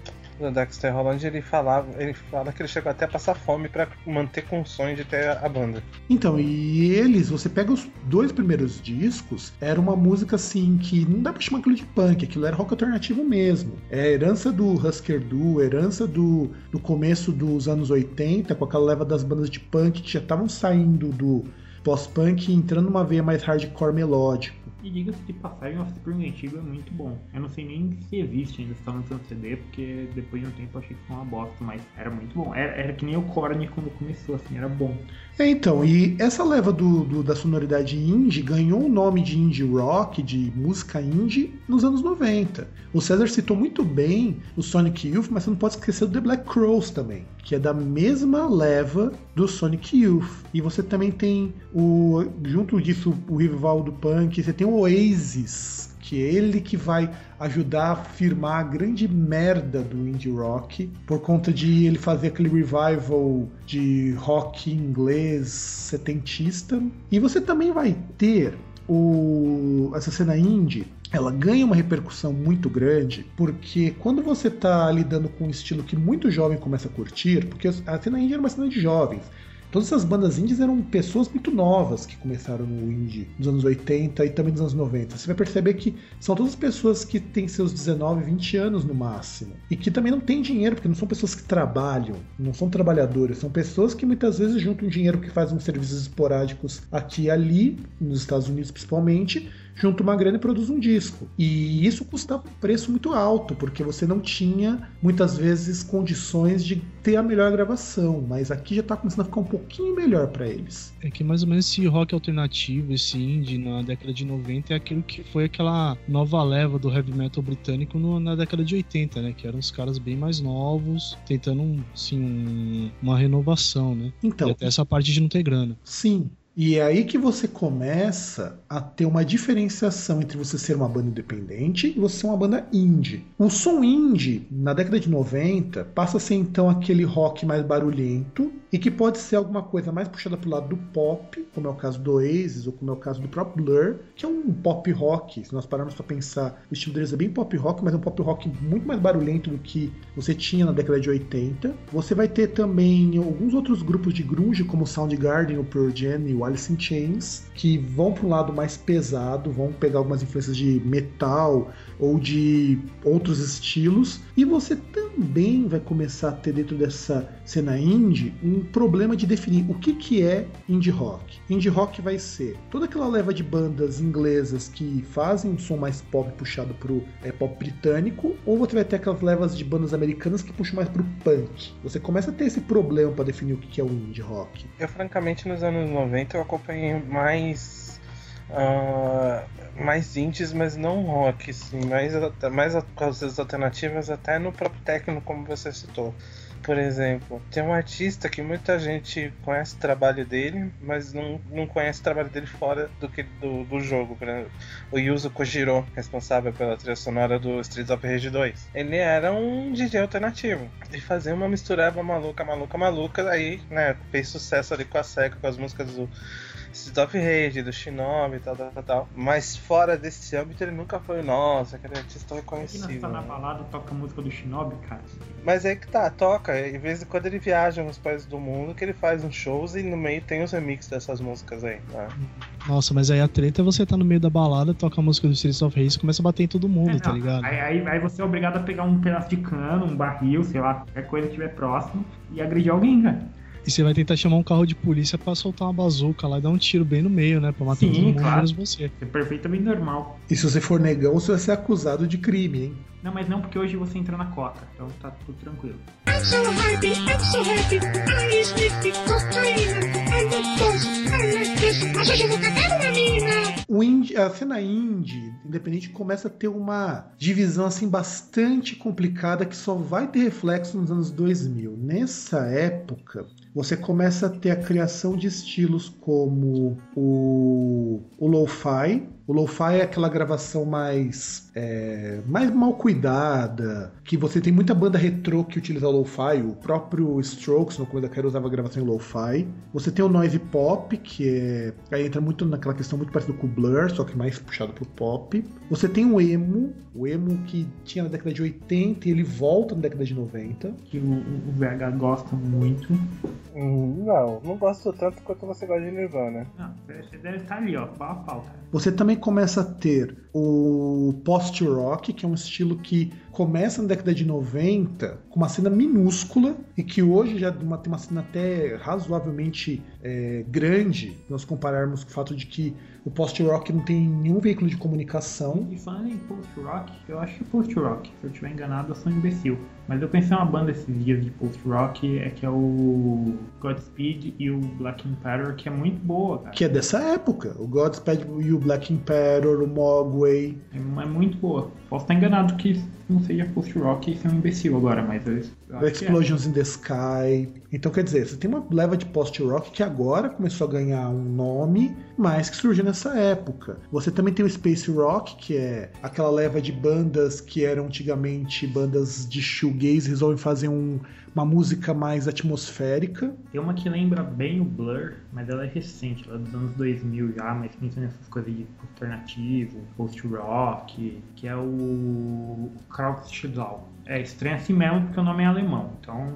do Dexter Holland, ele falava, ele fala que ele chegou até a passar fome pra manter com o sonho de ter a banda. Então, e eles, você pega os dois primeiros discos, era uma música assim que não dá pra chamar aquilo de punk, aquilo era rock alternativo mesmo. É herança do Husker Du, herança do, do começo dos anos 80, com aquela leva das bandas de punk que já estavam saindo do pós-punk e entrando numa veia mais hardcore melódico. E diga-se de passagem, o Offspring antigo é muito bom. Eu não sei nem se existe ainda, se tá lançando CD, porque depois de um tempo eu achei que foi uma bosta, mas era muito bom. Era, era que nem o Korn quando começou, assim, era bom. É, então, e essa leva do, do- da sonoridade indie ganhou o nome de indie rock, de música indie, nos anos 90. O César citou muito bem o Sonic Youth, mas você não pode esquecer do The Black Crows também, que é da mesma leva do Sonic Youth. E você também tem o junto disso o revival do punk, você tem o Oasis, que é ele que vai ajudar a firmar a grande merda do indie rock, por conta de ele fazer aquele revival de rock inglês setentista. E você também vai ter o, essa cena indie. Ela ganha uma repercussão muito grande, porque quando você está lidando com um estilo que muito jovem começa a curtir, porque a cena indie era uma cena de jovens, Todas essas bandas indies eram pessoas muito novas que começaram no indie nos anos 80 e também nos anos 90. Você vai perceber que são todas pessoas que têm seus 19, 20 anos no máximo. E que também não têm dinheiro, porque não são pessoas que trabalham, não são trabalhadores, são pessoas que muitas vezes juntam dinheiro que fazem serviços esporádicos aqui e ali, nos Estados Unidos principalmente, junta uma grana e produz um disco. E isso custava um preço muito alto, porque você não tinha muitas vezes condições de ter a melhor gravação, mas aqui já está começando a ficar um pouquinho melhor para eles. É que mais ou menos esse rock alternativo, esse indie na década de 90 é aquilo que foi aquela nova leva do heavy metal britânico no- na década de 80, né? Que eram os caras bem mais novos, tentando assim, um- uma renovação, né? Então, E até essa parte de não ter grana. Sim. E é aí que você começa a ter uma diferenciação entre você ser uma banda independente e você ser uma banda indie. O som indie, na década de 90, passa a ser então aquele rock mais barulhento e que pode ser alguma coisa mais puxada pro lado do pop, como é o caso do Oasis ou como é o caso do próprio Blur, que é um pop rock. Se nós pararmos para pensar, o estilo deles é bem pop rock, mas é um pop rock muito mais barulhento do que você tinha na década de 80. Você vai ter também alguns outros grupos de grunge, como Soundgarden, o Pearl Jam e o Alice in Chains, que vão para um lado mais pesado, vão pegar algumas influências de metal ou de outros estilos. E você também vai começar a ter dentro dessa cena indie um problema de definir o que, que é indie rock. Indie rock vai ser toda aquela leva de bandas inglesas que fazem um som mais pop puxado pro é, pop britânico, ou você vai ter aquelas levas de bandas americanas que puxam mais pro punk. Você começa a ter esse problema para definir o que, que é o indie rock. Eu, francamente, nos anos 90 eu acompanhei mais. ah, mais indies, mas não rock, assim, mais, mais coisas alternativas, até no próprio técnico, como você citou. Por exemplo, tem um artista que muita gente conhece o trabalho dele, mas não, não conhece o trabalho dele fora do, que, do, do jogo. Por exemplo, o Yuzo Kojiro, responsável pela trilha sonora do Streets of Rage 2. Ele era um DJ alternativo. E fazia uma mistureba maluca, maluca, maluca. Aí, né, fez sucesso ali com a SEGA, com as músicas do Streets of Rage, do Shinobi e tal, tal, tal, tal. Mas fora desse âmbito ele nunca foi, nossa, aquele artista reconhecido. tá na né? balada e toca a música do Shinobi, cara. Mas aí que tá, toca. E de vez em quando ele viaja nos países do mundo, que ele faz uns shows e no meio tem os remixes dessas músicas aí. né? Nossa, mas aí a treta é você tá no meio da balada, toca a música do Streets of Rage e começa a bater em todo mundo, É, tá ligado? Aí, aí, aí você é obrigado a pegar um pedaço de cano, um barril, sei lá, qualquer coisa que estiver próximo e agredir alguém, cara. E você vai tentar chamar um carro de polícia pra soltar uma bazuca lá e dar um tiro bem no meio, né? Pra matar Sim, todo mundo claro. menos você. É perfeitamente normal. E se você for negão, você vai ser acusado de crime, hein? Não, mas não porque hoje você entra na coca, então tá tudo tranquilo. I'm so happy, I'm so happy. I. Mas hoje eu vou uma mina. O indie, a cena indie, independente, começa a ter uma divisão assim bastante complicada que só vai ter reflexo nos anos 2000. Nessa época, você começa a ter a criação de estilos como o, o lo-fi. O lo-fi é aquela gravação mais, é, mais mal cuidada, que você tem muita banda retrô que utiliza o lo-fi, o próprio Strokes no começo da carreira usava gravação em lo-fi. Você tem o noise pop, que é, aí entra muito naquela questão muito parecida com o Blur, só que mais puxado pro pop. Você tem o emo, o emo que tinha na década de 80 e ele volta na década de 90. Que o, o VH gosta muito. Hum, não, não gosto tanto quanto você gosta de Nirvana. Não, você deve estar ali, ó, pau a pau, cara. Você também começa a ter o post-rock, que é um estilo que começa na década de 90 com uma cena minúscula e que hoje já uma- tem uma cena até razoavelmente é, grande, se nós compararmos com o fato de que o post-rock não tem nenhum veículo de comunicação. E falando em post-rock, eu acho que post-rock, se eu estiver enganado, eu sou um imbecil. Mas eu conheci uma banda esses dias de post-rock, é que é o Godspeed e o Black Emperor, que é muito boa, cara. Que é dessa época. O Godspeed e o Black Emperor, o Mogwai. É, é muito boa. Posso estar enganado que não seja post-rock e ser um imbecil agora, mas eu, eu é. Explosions in the Sky. Então, quer dizer, você tem uma leva de post-rock que agora começou a ganhar um nome, mas que surgiu nessa época. Você também tem o Space Rock, que é aquela leva de bandas que eram antigamente bandas de shoegaze, resolvem fazer um- uma música mais atmosférica. Tem uma que lembra bem o Blur, mas ela é recente, ela é dos anos 2000 já, mas pensando nessas coisas de alternativo, post-rock, que é o Krautschidal. É estranho assim mesmo porque o nome é alemão, então...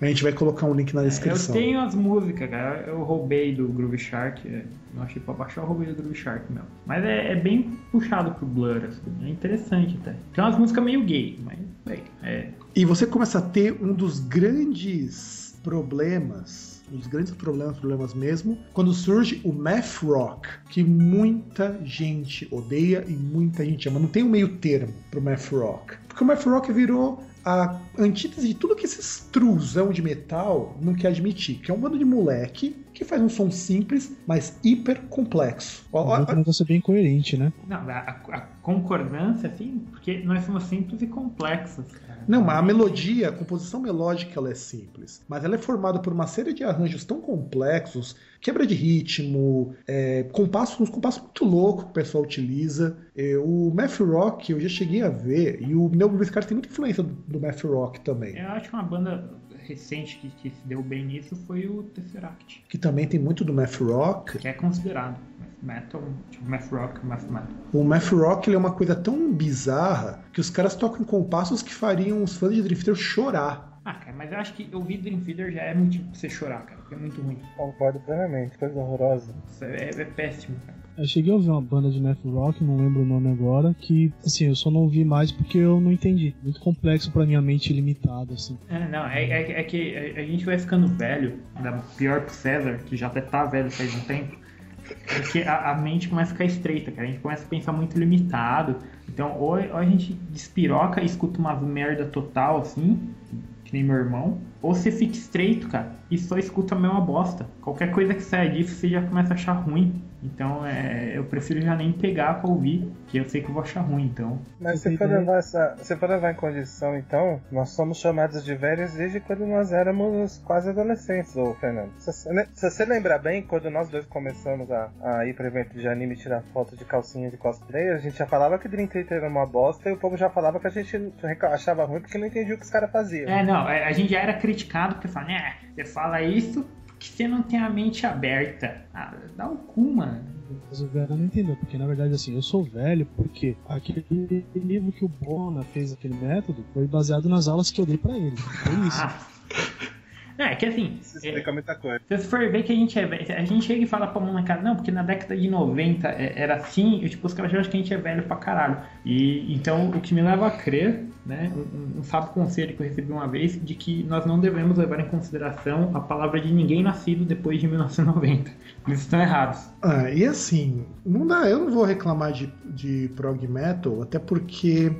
A gente vai colocar um link na É, Eu descrição. tenho as músicas, cara, eu roubei do Groove Shark, é, não achei pra baixar, eu roubei do Groove Shark mesmo. Mas é, é bem puxado pro Blur, assim, é interessante até. Tem umas músicas meio gay, mas, bem, é... E você começa a ter um dos grandes problemas, dos grandes problemas, problemas mesmo, quando surge o math rock, que muita gente odeia e muita gente ama. Não tem um meio termo pro math rock. Porque o math rock virou a antítese de tudo que esses truzão de metal não quer admitir, que é um bando de moleque que faz um som simples, mas hiper complexo. É um negócio bem coerente, né? Não, a, a concordância, assim, porque nós somos simples e complexos, cara. Não, mas a melodia, a composição melódica, ela é simples. Mas ela é formada por uma série de arranjos tão complexos, quebra de ritmo, é, compassos, uns compassos muito loucos que o pessoal utiliza. É, o math rock eu já cheguei a ver, e o Neil Buscard tem muita influência do, do math rock também. Eu acho que uma banda recente que, que se deu bem nisso foi o Tesseract, Que também tem muito do math rock. que é considerado metal, tipo math rock, math metal. O math rock ele é uma coisa tão bizarra que os caras tocam compassos que fariam os fãs de Theater chorar. Ah, cara, mas eu acho que ouvir Dream Theater já é motivo pra você chorar, cara, porque é muito ruim. Concordo plenamente, coisa horrorosa. Isso é, é péssimo, cara. Eu cheguei a ouvir uma banda de math rock, não lembro o nome agora, que, assim, eu só não ouvi mais porque eu não entendi. Muito complexo pra minha mente limitada, assim. É, não, é, é, é que a, gente vai ficando velho, da pior pro César, que já até tá velho faz um tempo, porque a, a mente começa a ficar estreita, cara. A gente começa a pensar muito limitado. Então, ou, ou a gente despiroca e escuta uma merda total, assim, que nem meu irmão, ou você fica estreito, cara, e só escuta a mesma bosta. Qualquer coisa que saia disso, você já começa a achar ruim. Então, é, eu prefiro já nem pegar pra ouvir, que eu sei que eu vou achar ruim, então... Mas se for, levar essa, se for levar em condição, então, nós somos chamados de velhos desde quando nós éramos quase adolescentes, ô Fernando. Se você, se você lembrar bem, quando nós dois começamos a, a ir para evento de anime tirar foto de calcinha de cosplay, a gente já falava que Dream Theater era uma bosta e o povo já falava que a gente achava ruim porque não entendia o que os caras faziam. É, não, é, a gente já era criticado porque fala, né, você fala isso que você não tem a mente aberta. Ah, dá o cu, mano. Mas o velho não entendeu, porque na verdade assim, eu sou velho porque aquele livro que o Bona fez aquele método foi baseado nas aulas que eu dei pra ele. Foi isso. Não, é que assim, Isso é, explica muita coisa. se você for ver que a gente é velho, a gente chega e fala pra molecada, não, porque na década de 90 é- era assim, e tipo, os caras já acham que a gente é velho pra caralho. E então o que me leva a crer, né, um, um sábio conselho que eu recebi uma vez, de que nós não devemos levar em consideração a palavra de ninguém nascido depois de 1990. Eles estão errados. Ah, e assim, não dá, eu não vou reclamar de, de prog metal, até porque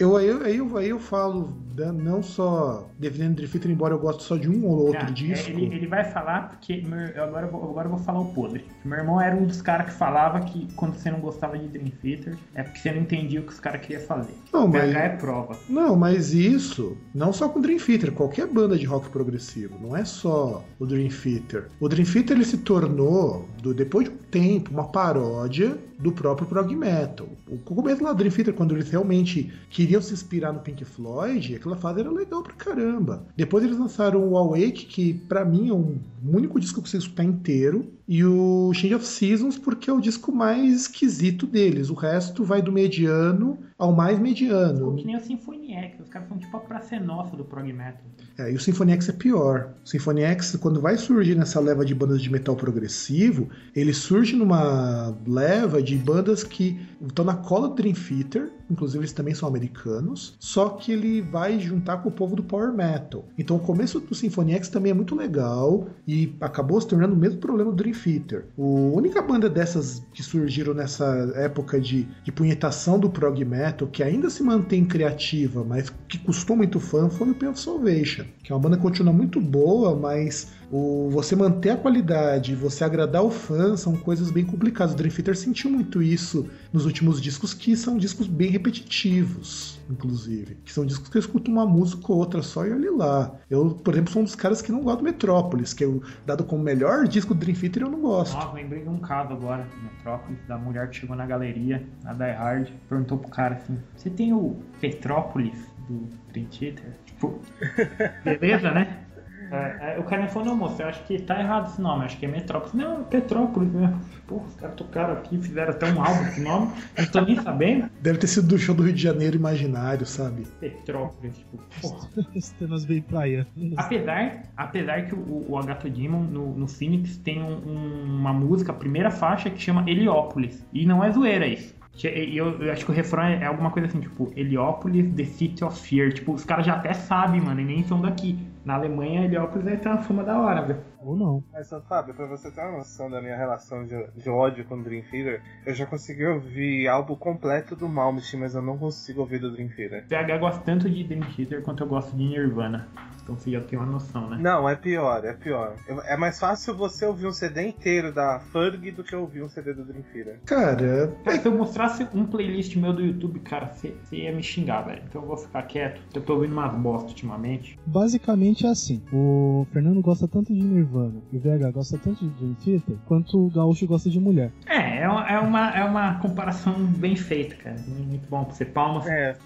eu, aí, eu- aí, eu, aí eu falo da- não só defendendo Dream Theater, embora eu goste só de um ou outro Ah, é, disco. Ele, ele vai falar porque eu agora, eu vou, agora eu vou falar o podre. Meu irmão era um dos caras que falava que quando você não gostava de Dream Theater é porque você não entendia o que os caras queriam fazer. Não, mas- PH é prova. Não, mas isso, não só com Dream Theater, qualquer banda de rock progressivo, não é só o Dream Theater. O Dream Theater ele se tornou, do- depois de um tempo, uma paródia do próprio prog metal. O começo lá do Dream Theater, quando eles realmente queriam se inspirar no Pink Floyd, aquela fase era legal pra caramba. Depois eles lançaram o Awake, que pra mim é um único disco que eu consigo escutar inteiro, e o Change of Seasons, porque é o disco mais esquisito deles. O resto vai do mediano ao mais mediano. Que nem o Symphony X, os caras são tipo a praça nossa do prog metal. É, e o Symphony X é pior. O Symphony X, quando vai surgir nessa leva de bandas de metal progressivo, ele surge numa leva de bandas que estão na cola do Dream Theater, inclusive eles também são americanos, só que ele vai juntar com o povo do Power Metal. Então o começo do Symphony X também é muito legal e acabou se tornando o mesmo problema do Dream Theater. A única banda dessas que surgiram nessa época de, de punhetação do prog metal, que ainda se mantém criativa, mas que custou muito fã, foi o Pain of Salvation, que é uma banda que continua muito boa, mas o, você manter a qualidade, você agradar o fã, são coisas bem complicadas. O Dream Theater sentiu muito isso nos últimos discos, que são discos bem repetitivos, inclusive. Que são discos que eu escuto uma música ou outra só e olhe lá. Eu, por exemplo, sou um dos caras que não gosto do Metrópolis, que eu, dado como melhor disco do Dream Theater, eu não gosto. Nossa, lembrei de um caso agora, Metrópolis, da mulher que chegou na galeria, na Die Hard, perguntou pro cara assim: Você tem o Petrópolis do Dream Theater? Tipo, beleza, né? É, é, o cara me falou, não, moço, eu acho que tá errado esse nome, acho que é Metrópolis. Não, Petrópolis, né? Porra, os caras tocaram aqui, fizeram até um álbum com esse nome, não tô nem sabendo. Deve ter sido do show do Rio de Janeiro imaginário, sabe? Petrópolis, tipo, porra. Esse temas bem praia. Apesar, apesar que o, o Agatha Demon no, no Phoenix tem um- um- uma música, a primeira faixa, que chama Heliópolis. E não é zoeira isso. E eu, eu acho que o refrão é alguma coisa assim, tipo, Heliópolis, The City of Fear. Tipo, os caras já até sabem, mano, e nem são daqui. Na Alemanha, Heliópolis vai ter uma fama da hora, velho. Ou não. Mas, só, Fábio, pra você ter uma noção da minha relação de, de ódio com o Dream Theater, eu já consegui ouvir álbum completo do Malmsteen, mas eu não consigo ouvir do Dream Theater. PH gosta tanto de Dream Theater quanto eu gosto de Nirvana. Então você já tem uma noção, né? Não, é pior, é pior. É mais fácil você ouvir um CD inteiro da Ferg do que ouvir um CD do Dream Theater. Cara, Cara, se eu mostrasse um playlist meu do YouTube, cara, você você ia me xingar, velho. Então eu vou ficar quieto. Eu tô ouvindo umas bosta ultimamente. Basicamente é assim. O Fernando gosta tanto de Nirvana e o VH gosta tanto de Dream Theater quanto o Gaúcho gosta de mulher. É, é uma, é uma, é uma comparação bem feita, cara. Muito bom pra você. Palmas É.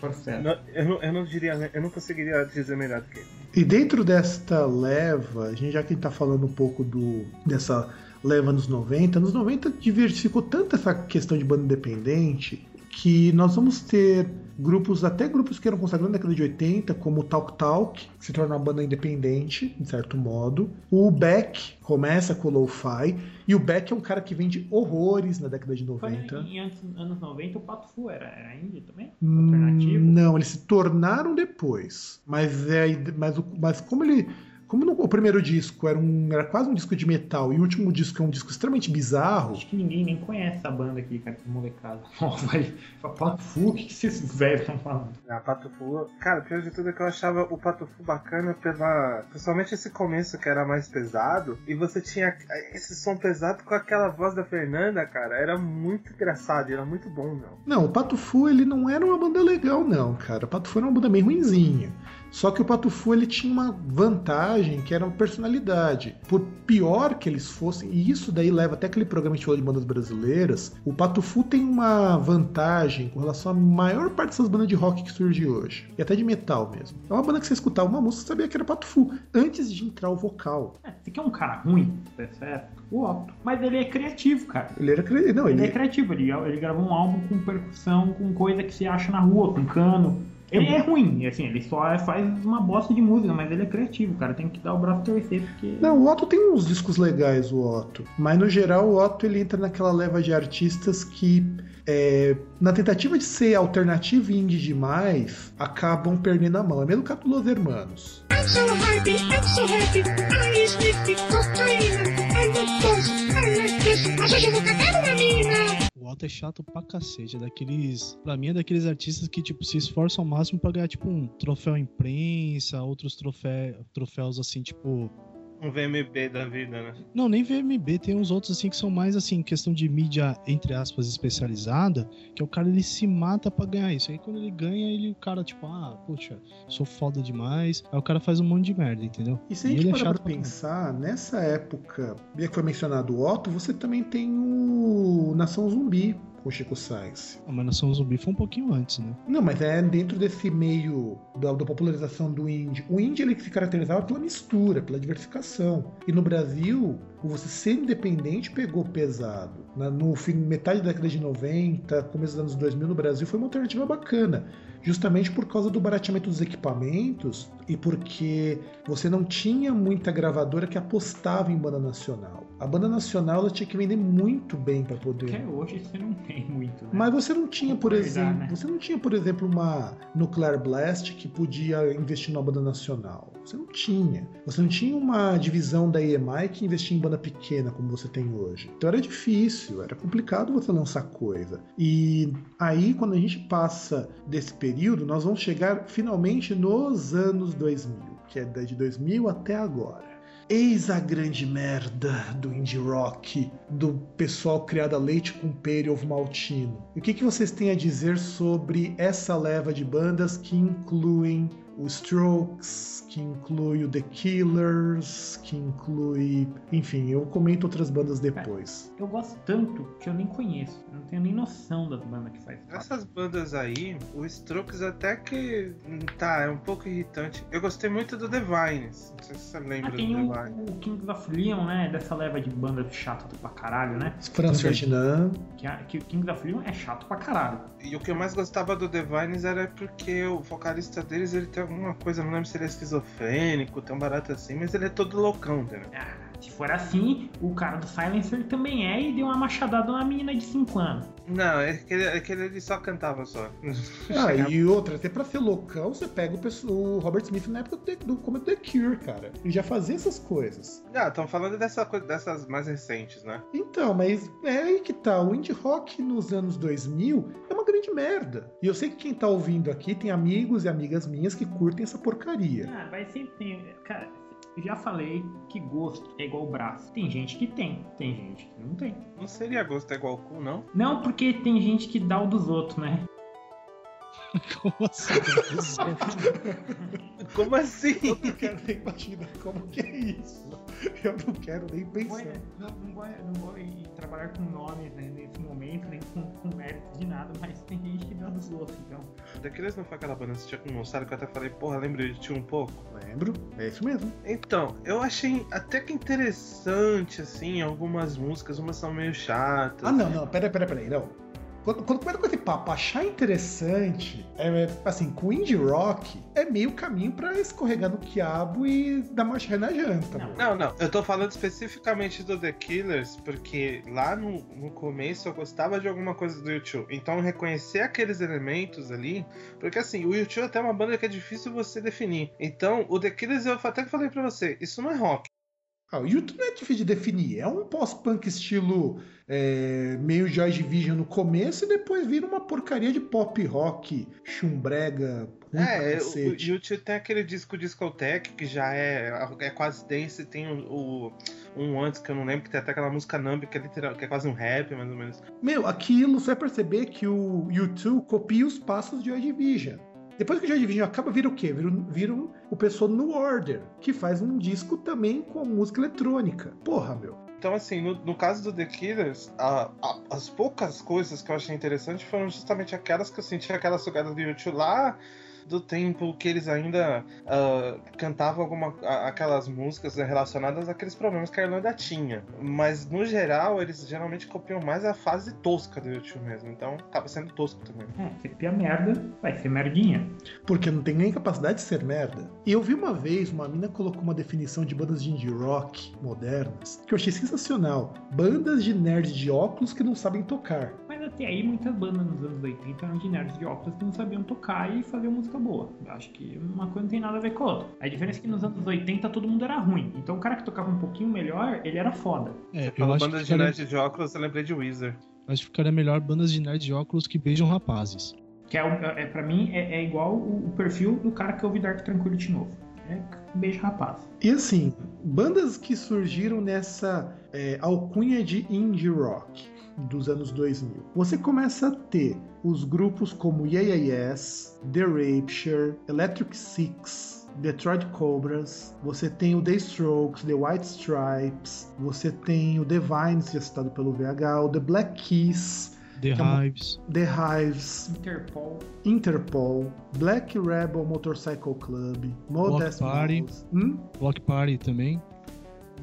Não- eu, não, eu não diria, eu não conseguiria dizer melhor do que ele. E dentro desta leva, a gente já que tá falando um pouco do dessa leva nos 90, nos 90 diversificou tanto essa questão de banda independente que nós vamos ter grupos, até grupos que eram consagrados na década de 80, como o Talk Talk, que se torna uma banda independente, de certo modo. O Beck começa com o Lo-Fi, e o Beck é um cara que vende horrores na década de Foi 90. em anos, anos 90 o Pato Fu era, era indie também? Hum, Alternativo? Não, eles se tornaram depois. Mas, é, mas, mas como ele. Como no- o primeiro disco era, um, era quase um disco de metal e o último disco é um disco extremamente bizarro, Acho que ninguém nem conhece essa banda aqui, cara, que molecada. Ó, vai. Pato Fu, o que esses velhos estão falando? A Pato Fu, cara, pior de tudo é que eu achava o Pato Fu bacana pela. Principalmente esse começo que era mais pesado. E você tinha esse som pesado com aquela voz da Fernanda, cara. Era muito engraçado, era muito bom, meu. Não, o Pato Fu ele não era uma banda legal, não, cara. O Pato Fu era uma banda bem ruinzinha. Só que o Patufu ele tinha uma vantagem que era uma personalidade. Por pior que eles fossem, e isso daí leva até aquele programa que a gente falou de bandas brasileiras, o Patufu tem uma vantagem com relação à maior parte dessas bandas de rock que surge hoje. E até de metal mesmo. É uma banda que você escutava uma música e sabia que era Patufu, antes de entrar o vocal. É, você quer um cara ruim, tá certo? O Otto. Mas ele é criativo, cara. Ele era cri- Não, Ele ele, é criativo, ele, ele gravou um álbum com percussão, com coisa que se acha na rua, com cano. Ele é ruim, assim, ele só faz uma bosta de música, mas ele é criativo, cara. Tem que dar o braço torcer, porque. Não, o Otto tem uns discos legais, o Otto. Mas no geral, o Otto ele entra naquela leva de artistas que, é, na tentativa de ser alternativo e indie demais, acabam perdendo a mão. É mesmo o caso do Los Hermanos. I'm so happy, I'm so happy. I sniffed cocaine and the buzz. I like this. Às vezes eu vou catar uma mina. O Otto é chato pra cacete. É daqueles. Pra mim, é daqueles artistas que, tipo, se esforçam ao máximo pra ganhar, tipo, um troféu imprensa, outros trofé... troféus assim, tipo. Um VMB da vida, né? Não, nem VMB, tem uns outros assim que são mais assim, questão de mídia, entre aspas, especializada, que é o cara ele se mata pra ganhar isso. Aí quando ele ganha, ele o cara, tipo, ah, puxa, sou foda demais. Aí o cara faz um monte de merda, entendeu? E se a gente é parar chato pra pra pensar, nessa época, já que foi mencionado o Otto, você também tem o Nação Zumbi com o Chico Sainz. A Nação Zumbi foi um pouquinho antes, né? Não, mas é dentro desse meio da, da popularização do indie. O indie ele se caracterizava pela mistura, pela diversificação. E no Brasil, o você ser independente pegou pesado. Na- no fim, metade da década de 90, começo dos anos 2000 no Brasil foi uma alternativa bacana. Justamente por causa do barateamento dos equipamentos e porque você não tinha muita gravadora que apostava em banda nacional. A banda nacional ela tinha que vender muito bem para poder. Porque hoje você não tem muito, né? Mas você não tinha, por exemplo, né? você não tinha, por exemplo, uma Nuclear Blast que podia investir numa banda nacional. Você não tinha. Você não tinha uma divisão da EMI que investia em banda pequena como você tem hoje. Então era difícil, era complicado você lançar coisa. E aí, quando a gente passa desse período, nós vamos chegar finalmente nos anos 2000, que é de 2000 até agora. Eis a grande merda do indie rock, do pessoal criado a leite com pera e ovo maltino. E o que, que vocês têm a dizer sobre essa leva de bandas que incluem o Strokes, que inclui o The Killers, que inclui. Enfim, eu comento outras bandas depois. Eu gosto tanto que eu nem conheço. Eu não tenho nem noção das bandas que faz parte. Essas bandas aí, o Strokes até que hum, tá, é um pouco irritante. Eu gostei muito do Divines. Não sei se você lembra Ah, do tem o, Divine. o Kings of Leon, né? Dessa leva de banda chata pra caralho, né? Franz Ferdinand. Que, que o Kings of Leon é chato pra caralho. E o que eu mais gostava do Divines era porque o vocalista deles ele tem alguma coisa, não lembro se ele é esquizofrênico, tem um barato assim, mas ele é todo loucão, entendeu? Ah, se for assim, o cara do Silencer também é e deu uma machadada numa menina de 5 anos. Não, é que ele, é que ele só cantava só. Ah, e outra, até pra ser loucão, você pega o, pessoal- o Robert Smith na época do, do como The Cure, cara. Ele já fazia essas coisas. Ah, estão falando dessa, dessas mais recentes, né? Então, mas é aí que tá. O indie rock nos anos 2000 é uma grande merda. E eu sei que quem tá ouvindo aqui tem amigos e amigas minhas que curtem essa porcaria. Ah, vai sempre tem. Cara, já falei que gosto é igual braço. Tem gente que tem, tem gente que não tem. Não seria gosto igual cu, não? Não porque tem gente que dá o dos outros, né? Como assim? Como assim? Eu não quero nem imaginar como que é isso. Eu não quero nem pensar. não, não vou, não vou trabalhar com nomes né, nesse momento, nem com, com méritos de nada, mas tem gente que outros, então. Daqueles não foi aquela banda que você tinha com moçada que eu até falei, porra, lembra de ti um pouco? Lembro, é isso mesmo. Então, eu achei até que interessante, assim, algumas músicas, umas são meio chatas. Ah, não, não, pera, pera, pera aí, não. Quando, quando começa com esse papo, achar interessante, é, assim, com indie rock, é meio caminho pra escorregar no quiabo e dar marcha ré na janta. Não. Não, não, eu tô falando especificamente do The Killers, porque lá no, no começo eu gostava de alguma coisa do YouTube. Então reconhecer aqueles elementos ali, porque assim, o YouTube até é uma banda que é difícil você definir. Então, o The Killers eu até falei pra você, isso não é rock. Ah, o YouTube não é difícil de definir, é um pós-punk estilo é, meio Joy Division no começo e depois vira uma porcaria de pop rock, chumbrega, pra É, o. YouTube tem aquele disco Discotech que já é, é quase dance, tem o, o- um antes que eu não lembro, que tem até aquela música Numb que é, literal, que é quase um rap, mais ou menos. Meu, aquilo você vai perceber que o YouTube copia os passos de Joy Division. Depois que o Joy Division acaba, vira o quê? Vira, vira o pessoal New Order, que faz um disco também com música eletrônica. Porra, meu. Então, assim, no, no caso do The Killers, a- a- as poucas coisas que eu achei interessante foram justamente aquelas que eu senti aquela sugada do YouTube lá do tempo que eles ainda ah, cantavam alguma, aquelas músicas relacionadas àqueles problemas que a Irlanda tinha. Mas, no geral, eles geralmente copiam mais a fase tosca do YouTube mesmo. Então, acaba sendo tosco também. É, você copia merda, vai ser merdinha. Porque não tem nem capacidade de ser merda. E eu vi uma vez, uma mina colocou uma definição de bandas de indie rock modernas, que eu achei sensacional. Bandas de nerds de óculos que não sabem tocar. Até aí muitas bandas nos anos 80 eram de nerds de óculos que não sabiam tocar e fazer música boa. Acho que uma coisa não tem nada a ver com a outra. A diferença é que nos anos 80 todo mundo era ruim. Então o cara que tocava um pouquinho melhor, ele era foda. É, eu acho banda que, de ficaria, nerd de óculos, eu lembrei de Weezer. acho que ficaria melhor bandas de nerd de óculos que beijam rapazes. Que é, o- é pra mim é, é igual o, o perfil do cara que ouve Dark Tranquility novo. É beijo rapaz. E assim, bandas que surgiram nessa é, alcunha de indie rock dos anos 2000. Você começa a ter os grupos como Yeah Yeah Yes, The Rapture, Electric Six, Detroit Cobras, você tem o The Strokes, The White Stripes, você tem o The Vines, já citado pelo VH, o The Black Keys, The É Hives. The Hives, Interpol. Interpol, Black Rebel Motorcycle Club, Modest Party. Mouse. Hum? Block Party também.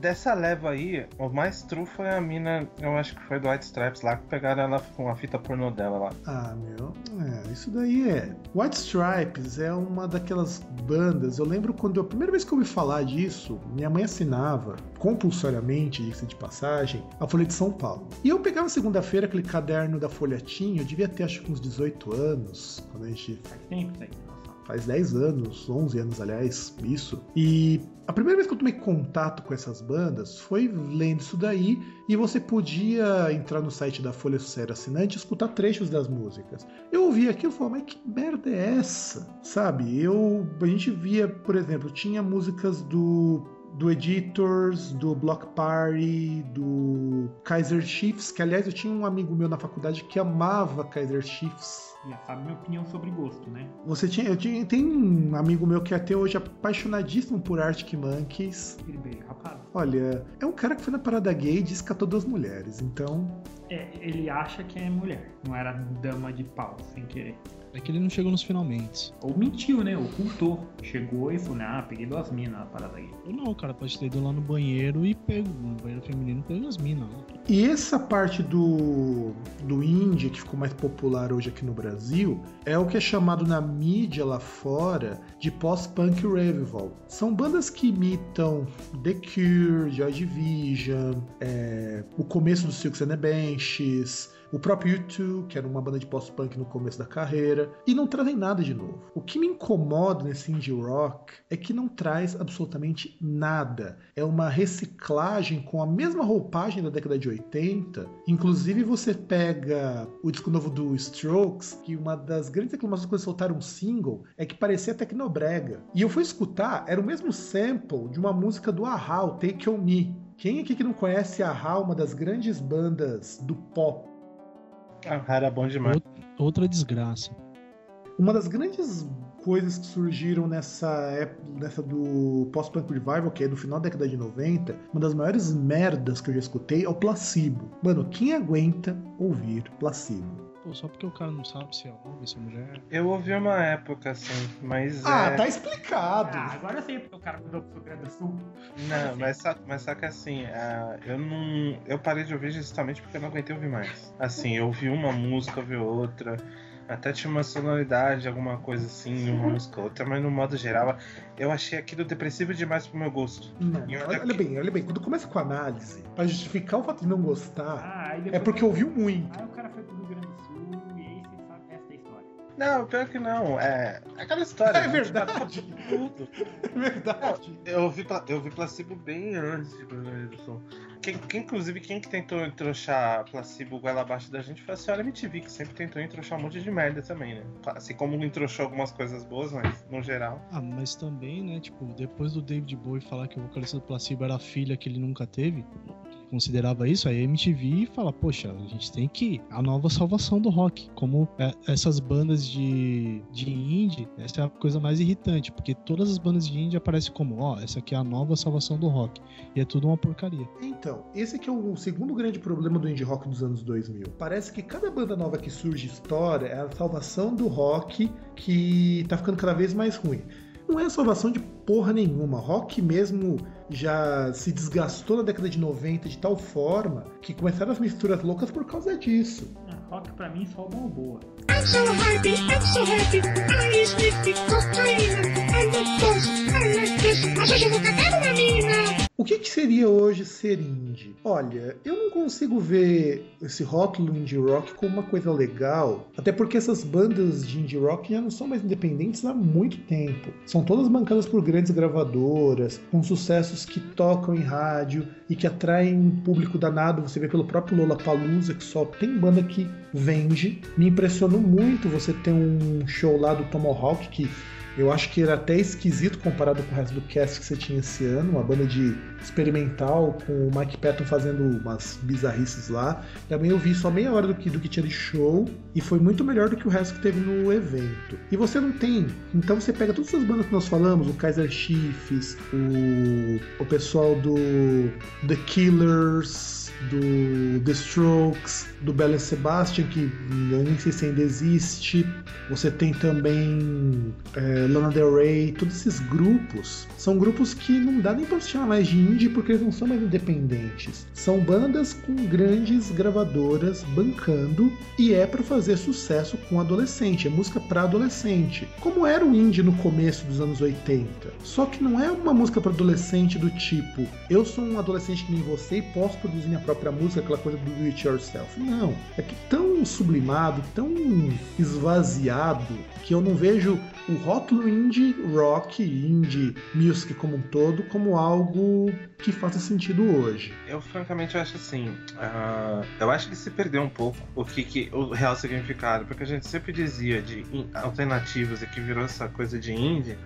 Dessa leva aí, o mais true foi a mina, eu acho que foi do White Stripes lá, que pegaram ela com a fita pornô dela lá. Ah, meu, é, isso daí é. White Stripes é uma daquelas bandas. Eu lembro quando eu- a primeira vez que eu ouvi falar disso, minha mãe assinava compulsoriamente, diga-se de passagem, a Folha de São Paulo. E eu pegava segunda-feira aquele caderno da Folhetinho, eu devia ter acho que uns 18 anos, quando a gente Faz tempo isso. Nossa. Faz 10 anos, 11 anos, aliás, isso. E a primeira vez que eu tomei contato com essas bandas foi lendo isso daí e você podia entrar no site da Folha Sério Assinante e escutar trechos das músicas. Eu ouvi aquilo e falei, mas que merda é essa? Sabe? Eu, a gente via, por exemplo, tinha músicas do do Editors, do Block Party, do Kaiser Chiefs, que aliás eu tinha um amigo meu na faculdade que amava Kaiser Chiefs. Já sabe minha opinião sobre gosto, né? Você tinha, eu tinha, tem um amigo meu que até hoje é apaixonadíssimo por Arctic Monkeys. Aquele beijo rapaz. Olha, é um cara que foi na parada gay e disse que catou duas mulheres, então. É, ele acha que é mulher. Não era dama de pau, sem querer. É que ele não chegou nos finalmente. Ou mentiu, né? Ocultou. Chegou e falou, ah, peguei duas minas na parada aí. Ou não, o cara pode ter ido lá no banheiro e pego, no banheiro feminino, pego as minas. né? E essa parte do, do indie que ficou mais popular hoje aqui no Brasil é o que é chamado na mídia lá fora de post-punk revival. São bandas que imitam The Cure, Joy Division, é, o começo do Silks and the O próprio U2, que era uma banda de post-punk no começo da carreira, e não trazem nada de novo. O que me incomoda nesse indie rock é que não traz absolutamente nada. É uma reciclagem com a mesma roupagem da década de 80. Inclusive, você pega o disco novo do Strokes, que uma das grandes reclamações quando soltaram um single é que parecia tecnobrega. E eu fui escutar, era o mesmo sample de uma música do Ahá, o Take On Me. Quem aqui que não conhece Ahá, uma das grandes bandas do pop? Ah, era bom demais. Outra desgraça. Uma das grandes coisas que surgiram nessa época, nessa do post-punk revival, que é do final da década de 90, uma das maiores merdas que eu já escutei é o placebo. Mano, quem aguenta ouvir placebo? Pô, só porque o cara não sabe se é homem, se é mulher. Eu ouvi uma época, assim, mas. Ah, é... tá explicado. Ah, agora eu sei porque o cara mudou pro Rio Grande do Sul. Não, mas só, mas só que assim, ah, eu não. Eu parei de ouvir justamente porque eu não aguentei ouvir mais. Assim, eu ouvi uma música, ouvi outra. Até tinha uma sonoridade, alguma coisa assim, uma música ou outra, mas no modo geral, eu achei aquilo depressivo demais pro meu gosto. Não, olha olha, olha que- bem, olha bem, quando começa com análise, pra justificar o fato de não gostar, Ah, é porque ouviu muito. Aí o cara foi Não, pior que não. É aquela história. É né? verdade. Tudo. É verdade. Eu ouvi, pla- eu ouvi placebo bem antes de Bruno Sul. Quem, quem, inclusive, quem que tentou entroxar placebo goela abaixo da gente foi a senhora MTV, que sempre tentou entroxar um monte de merda também, né? Assim como entroxou algumas coisas boas, mas no geral. Ah, mas também, né, tipo, depois do David Bowie falar que o vocalista do Placebo era a filha que ele nunca teve, considerava isso, a MTV fala, poxa, a gente tem que a nova salvação do rock, como é, essas bandas de, de indie, essa é a coisa mais irritante, porque todas as bandas de indie aparecem como, ó, essa aqui é a nova salvação do rock, e é tudo uma porcaria. Então, esse aqui é o segundo grande problema do indie rock dos anos 2000. Parece que cada banda nova que surge história é a salvação do rock que tá ficando cada vez mais ruim. Não é a salvação de porra nenhuma. Rock mesmo já se desgastou na década de 90 de tal forma que começaram as misturas loucas por causa disso. É, rock pra mim só uma boa. I'm so happy, I'm so happy. I sniffed cocaine and the buzz and like this. Vezes eu vou catar uma mina. O que, que seria hoje ser indie? Olha, eu não consigo ver esse rótulo indie rock como uma coisa legal, até porque essas bandas de indie rock já não são mais independentes há muito tempo. São todas bancadas por grandes gravadoras, com sucessos que tocam em rádio e que atraem um público danado. Você vê pelo próprio Lollapalooza que só tem banda que vende. Me impressionou muito você ter um show lá do Tomahawk que eu acho que era até esquisito comparado com o resto do cast que você tinha esse ano, uma banda de experimental com o Mike Patton fazendo umas bizarrices lá. Também eu vi só meia hora do que, do que tinha de show e foi muito melhor do que o resto que teve no evento. E você não tem, então você pega todas essas bandas que nós falamos, o Kaiser Chiefs, o, o pessoal do The Killers, do The Strokes, do Belle Sebastian, que eu nem sei se ainda existe. Você tem também é, Lana Del Rey, todos esses grupos são grupos que não dá nem pra se chamar mais de indie porque eles não são mais independentes. São bandas com grandes gravadoras bancando e é para fazer sucesso com adolescente, é música para adolescente. Como era o indie no começo dos anos 80. Só que não é uma música para adolescente do tipo, eu sou um adolescente que nem você e posso produzir minha própria música, aquela coisa do do it yourself. Não, é que tão sublimado, tão esvaziado que eu não vejo o rótulo indie rock, indie music como um todo, como algo que faça sentido hoje. Eu francamente acho assim, ah, eu acho que se perdeu um pouco o que, que o real significado, porque a gente sempre dizia de alternativas e que virou essa coisa de indie,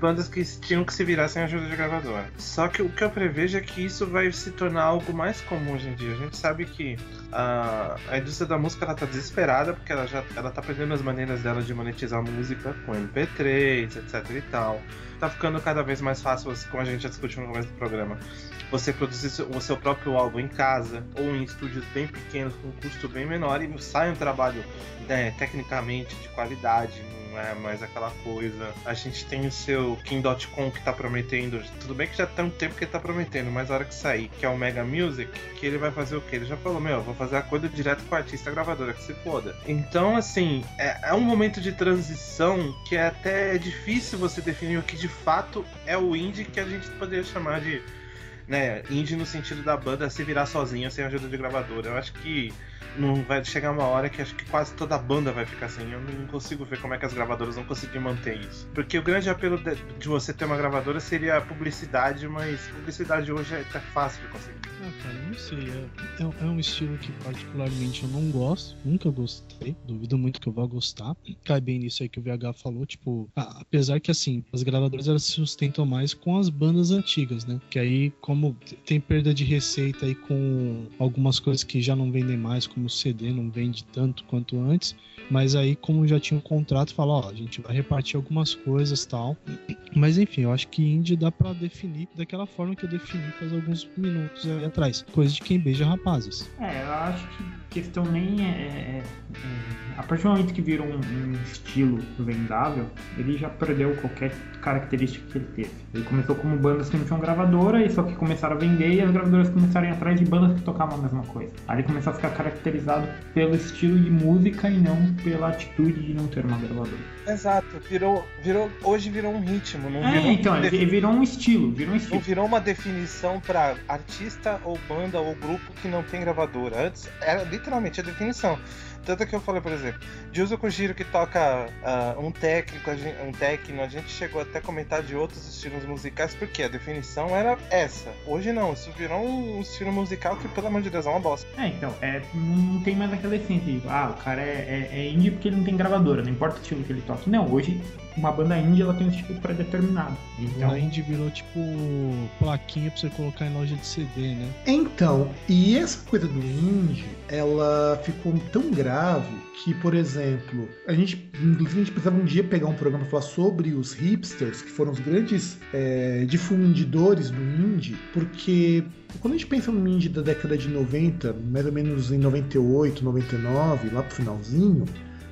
bandas que tinham que se virar sem ajuda de gravadora. Só que o que eu prevejo é que isso vai se tornar algo mais comum hoje em dia. A gente sabe que ah, a indústria da música ela tá desesperada porque ela já ela tá perdendo as maneiras dela de monetizar a música com MP3, etc e tal. Tá ficando cada vez mais fácil, como a gente já discutiu no começo do programa, você produzir o seu próprio álbum em casa ou em estúdios bem pequenos com um custo bem menor e sai um trabalho né, tecnicamente de qualidade, não é mais aquela coisa. A gente tem o seu King.com que tá prometendo, tudo bem que já tem um tempo que ele tá prometendo, mas a hora que sair, que é o Mega Music, que ele vai fazer o quê? Ele já falou, meu, eu vou fazer acordo direto com o artista gravadora, que se foda. Então, assim, é, é um momento de transição que é até difícil você definir o que de fato é o indie que a gente poderia chamar de né, indie no sentido da banda se virar sozinha sem ajuda de gravadora. Eu acho que não vai chegar uma hora que acho que quase toda a banda vai ficar assim. Eu não consigo ver como é que as gravadoras vão conseguir manter isso. Porque o grande apelo de, de você ter uma gravadora seria a publicidade, mas publicidade hoje é até fácil de conseguir. Ah, cara, não sei. É, é- é um estilo que particularmente eu não gosto. Nunca gostei. Duvido muito que eu vá gostar. Cai bem nisso aí que o VH falou. Tipo, apesar que assim, as gravadoras elas se sustentam mais com as bandas antigas, né? Que aí, como tem perda de receita aí com algumas coisas que já não vendem mais, como CD não vende tanto quanto antes. Mas aí, como já tinha um contrato, fala, ó, a gente vai repartir algumas coisas tal. Mas enfim, eu acho que indie dá pra definir daquela forma que eu defini faz alguns minutos aí atrás. Coisa de quem beija rapazes. É, eu acho que questão nem é. é- é- a partir do momento que virou um, um estilo vendável, ele já perdeu qualquer característica que ele teve. Ele começou como bandas que não tinham gravadora, e só que começaram a vender e as gravadoras começaram a ir atrás de bandas que tocavam a mesma coisa. Aí ele começou a ficar caracterizado pelo estilo de música e não pela atitude de não ter uma gravadora. Exato, virou, virou, hoje virou um ritmo, não É, virou, então, ele ele virou um estilo, virou um não estilo. virou uma definição pra artista ou banda ou grupo que não tem gravadora. Antes era literalmente a definição. Tanto que eu falei, por exemplo, Juzo Kojiro que toca ah, um técnico, um técnico, a gente chegou até a comentar de outros estilos musicais, porque a definição era essa. Hoje não, isso virou um estilo musical que, pelo amor de Deus, é uma bosta. É, então, é, não tem mais aquela essência de, ah, o cara é, é, é indie porque ele não tem gravadora, não importa o estilo que ele toque. Não, hoje uma banda indie ela tem um estilo pré-determinado. Então, A indie virou tipo plaquinha pra você colocar em loja de CD, né? Então, e essa coisa do indie, ela ficou tão grave que, por exemplo, a gente, inclusive, a gente precisava um dia pegar um programa pra falar sobre os hipsters, que foram os grandes é, difundidores do indie, porque quando a gente pensa no indie da década de 90, mais ou menos em 98, 99, lá pro finalzinho,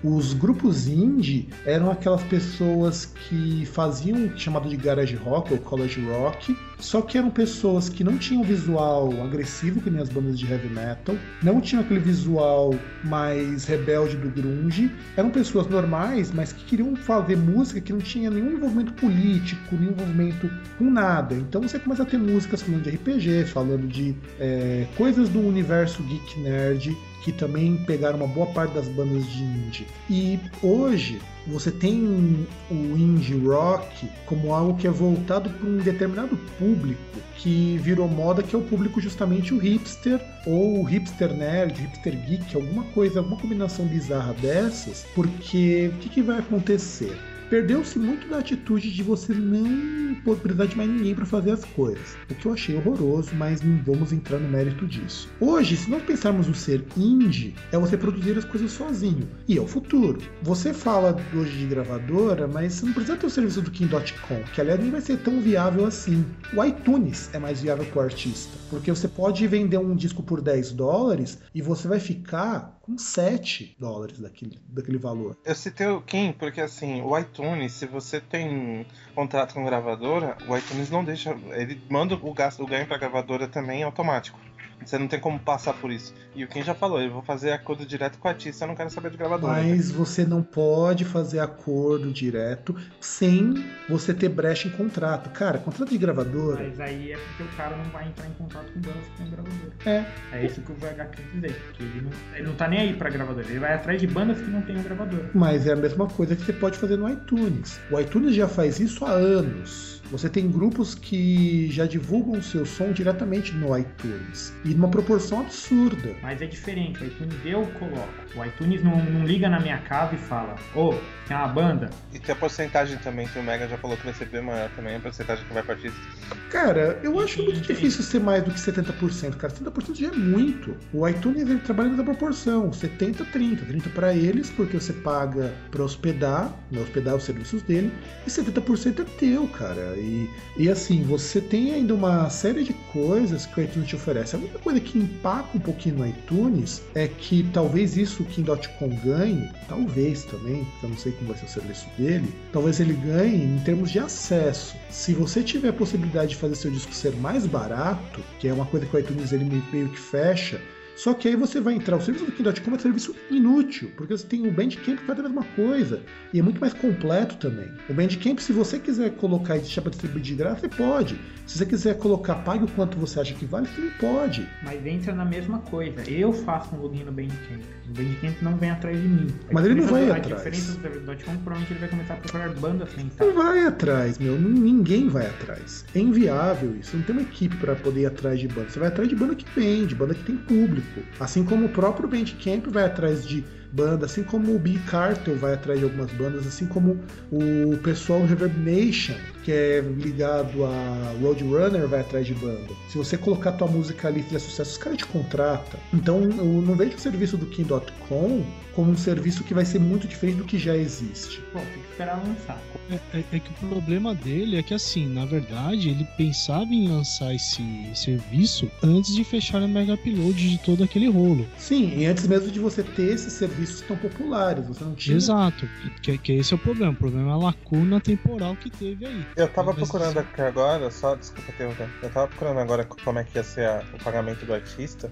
os grupos indie eram aquelas pessoas que faziam o chamado de garage rock ou college rock, só que eram pessoas que não tinham visual agressivo que nem as bandas de heavy metal, não tinham aquele visual mais rebelde do grunge, eram pessoas normais, mas que queriam fazer música que não tinha nenhum envolvimento político, nenhum envolvimento com nada. Então você começa a ter músicas falando de RPG, falando de é, coisas do universo geek nerd que também pegaram uma boa parte das bandas de indie. E hoje você tem o indie rock como algo que é voltado para um determinado público que virou moda, que é o público justamente o hipster ou o hipster nerd, hipster geek, alguma coisa, alguma combinação bizarra dessas, porque o que, que vai acontecer? Perdeu-se muito da atitude de você não precisar de mais ninguém para fazer as coisas. O que eu achei horroroso, mas não vamos entrar no mérito disso. Hoje, se nós pensarmos no ser indie, é você produzir as coisas sozinho. E é o futuro. Você fala hoje de gravadora, mas você não precisa ter o serviço do Kim.com, que aliás nem vai ser tão viável assim. O iTunes é mais viável que o artista, porque você pode vender um disco por 10 dólares e você vai ficar com 7 dólares daquele, daquele valor. Eu citei o Kim porque, assim, o iTunes, se você tem contrato com gravadora, o iTunes não deixa. Ele manda o gasto, o ganho pra gravadora também automático. Você não tem como passar por isso. E o Kim já falou, eu vou fazer acordo direto com o artista, eu não quero saber de gravadora. Mas você não pode fazer acordo direto sem você ter brecha em contrato. Cara, contrato de gravadora. mas aí é porque o cara não vai entrar em contato com bandas que tem gravadora. É. É isso que o VH quer dizer. Que ele não, ele não tá nem aí pra gravadora, ele vai atrás de bandas que não tem gravadora. Mas é a mesma coisa que você pode fazer no iTunes. O iTunes já faz isso há anos. Você tem grupos que já divulgam o seu som diretamente no iTunes. E numa proporção absurda. Mas é diferente, o iTunes eu coloco. O iTunes não, não liga na minha casa e fala, ô, tem uma banda. E tem a porcentagem também, que o Mega já falou que vai ser bem maior também, a porcentagem que vai artista. Cara, eu acho muito difícil ser mais do que 70%, cara. 70% já é muito. O iTunes ele trabalha nessa proporção, 70 30, 30 para eles porque você paga para hospedar, né, hospedar os serviços dele, e 70% é teu, cara. E, e assim, você tem ainda uma série de coisas que o iTunes te oferece. A única coisa que empaca um pouquinho no iTunes é que talvez isso o Kim.com ganhe, talvez também, eu não sei como vai ser o serviço dele, talvez ele ganhe em termos de acesso. Se você tiver a possibilidade de fazer seu disco ser mais barato, que é uma coisa que o iTunes ele meio que fecha, só que aí você vai entrar, o serviço do Kim.com é um serviço inútil, porque você tem o Bandcamp que faz a mesma coisa, e é muito mais completo também. O Bandcamp, se você quiser colocar e deixar para distribuir de graça, você pode. Se você quiser colocar, pague o quanto você acha que vale, você também pode. Mas entra na mesma coisa. Eu faço um login no Bandcamp. O Bandcamp não vem atrás de mim. A Mas ele não vai atrás. A diferença do David.com, provavelmente ele vai começar a procurar bandas sem Não vai atrás, meu. Ninguém vai atrás. É inviável isso. Não tem uma equipe para poder ir atrás de banda. Você vai atrás de banda que vende, banda que tem público. Assim como o próprio Bandcamp vai atrás de banda, assim como o Big Cartel vai atrás de algumas bandas, assim como o pessoal Reverb Nation, que é ligado a Roadrunner, vai atrás de banda. Se você colocar tua música ali e fizer sucesso, os caras te contratam. Então eu não vejo o serviço do Kim.com como um serviço que vai ser muito diferente do que já existe. Bom, tem que esperar lançar. É, é- é que o problema dele é que, assim, na verdade, ele pensava em lançar esse serviço antes de fechar a Mega Upload de todo aquele rolo. Sim, e antes mesmo de você ter esses serviços tão populares, você não tinha. Exato. Que, que esse é o problema. O problema é a lacuna temporal que teve aí. Eu tava procurando aqui agora, só desculpa interromper, eu tava procurando agora como é que ia ser a- o pagamento do artista.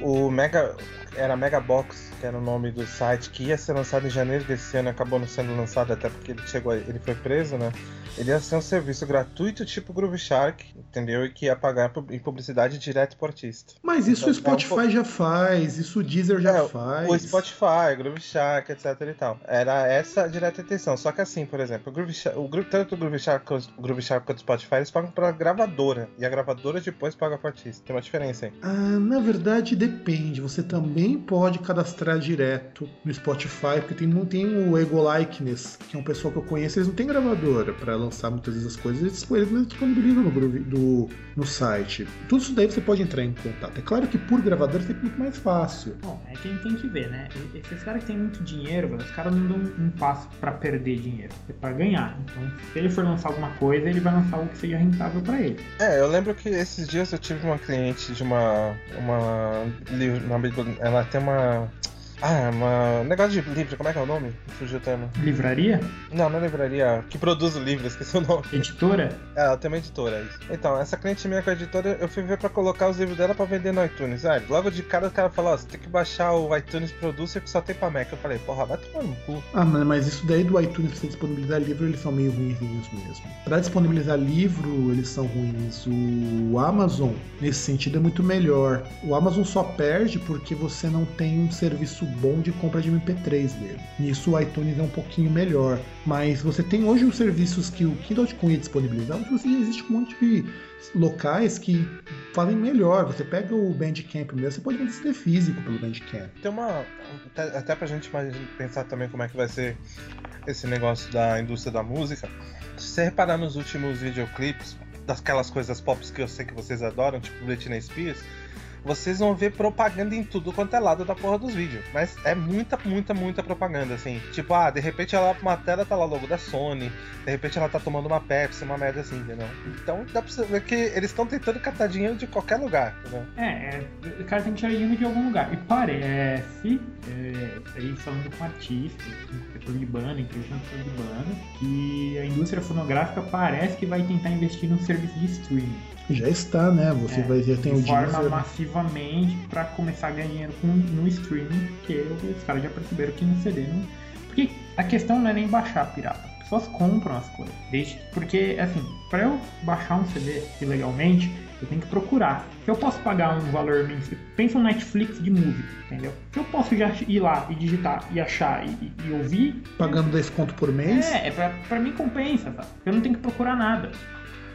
O Mega. Era Megabox, que era o nome do site, que ia ser lançado em janeiro desse ano, acabou não sendo lançado até porque ele chegou, ele foi preso, né? Ele ia ser um serviço gratuito tipo Groove Shark, entendeu? E que ia pagar em publicidade direto pro artista. Mas isso o Então, é um Spotify já faz, isso o Deezer já É, faz. O Spotify, Groove Shark, etc e tal. Era essa a direta intenção. Só que assim, por exemplo, o Groove Shark, o tanto o Groove Shark, quanto- o Groove Shark quanto o Spotify, eles pagam pra gravadora. E a gravadora depois paga pro artista. Tem uma diferença aí. Ah, na verdade depende. Você também pode cadastrar direto no Spotify, porque tem, tem o Ego Likeness, que é um pessoal que eu conheço, eles não têm gravadora para lançar muitas vezes as coisas, eles eles disponibilizam no, do, no site. Tudo isso daí você pode entrar em contato. É claro que por gravadora é muito mais fácil. Bom, é que a gente tem que ver, né? Esses caras que têm muito dinheiro, os caras não dão um passo pra perder dinheiro, é pra ganhar. Então, se ele for lançar alguma coisa, ele vai lançar algo que seja rentável pra ele. É, eu lembro que esses dias eu tive uma cliente de uma. Uma. Livro- bibli- ela tem uma. Ah, uma. Negócio de livro, como é que é o nome? Fugiu o termo. Livraria? Não, não é livraria. Que produz o livro, esqueci o nome. Editora? É, ela tem uma editora, é isso. Então, essa cliente minha com a editora, eu fui ver pra colocar os livros dela pra vender no iTunes. Ah, logo de cara o cara falou, ó, você tem que baixar o iTunes Producer que só tem pra Mac. Eu falei, porra, vai tomar no cu. Ah, mano, mas isso daí do iTunes pra você disponibilizar livro, eles são meio ruinzinhos mesmo. Pra disponibilizar livro, eles são ruins. O Amazon, nesse sentido, é muito melhor. O Amazon só perde porque você não tem um serviço bom de compra de MP3 dele. Nisso o iTunes é um pouquinho melhor. Mas você tem hoje os serviços que o Kindle.com ia disponibilizar, mas você existe um monte de locais que fazem melhor. Você pega o Bandcamp mesmo, você pode vender físico pelo Bandcamp. Tem uma. Até, até pra gente pensar também como é que vai ser esse negócio da indústria da música. Se você reparar nos últimos videoclipes, daquelas coisas pop que eu sei que vocês adoram, tipo Britney Spears, vocês vão ver propaganda em tudo quanto é lado da porra dos vídeos. Mas é muita, muita, muita propaganda, assim. Tipo, ah, de repente ela uma tela tá lá logo da Sony, de repente ela tá tomando uma Pepsi, uma merda assim, entendeu? Então dá pra ver que eles estão tentando captar dinheiro de qualquer lugar, entendeu? É, é, o cara tem que tirar dinheiro de algum lugar. E parece, é, aí falando com artistas, com pessoas de banda, que a indústria fonográfica parece que vai tentar investir num serviço de streaming. Já está, né? Você É, vai já tem o de forma massivamente pra começar a ganhar dinheiro com, no streaming, porque os caras já perceberam que no CD não. Porque a questão não é nem baixar pirata. As pessoas compram as coisas. Desde... Porque, assim, pra eu baixar um CD ilegalmente, eu tenho que procurar. Se eu posso pagar um valor mensal. Pensa um Netflix de música, entendeu? Se eu posso já ir lá e digitar e achar e, e- e ouvir, Pagando 10 conto por mês. é, é pra, pra mim compensa, sabe? Eu não tenho que procurar nada.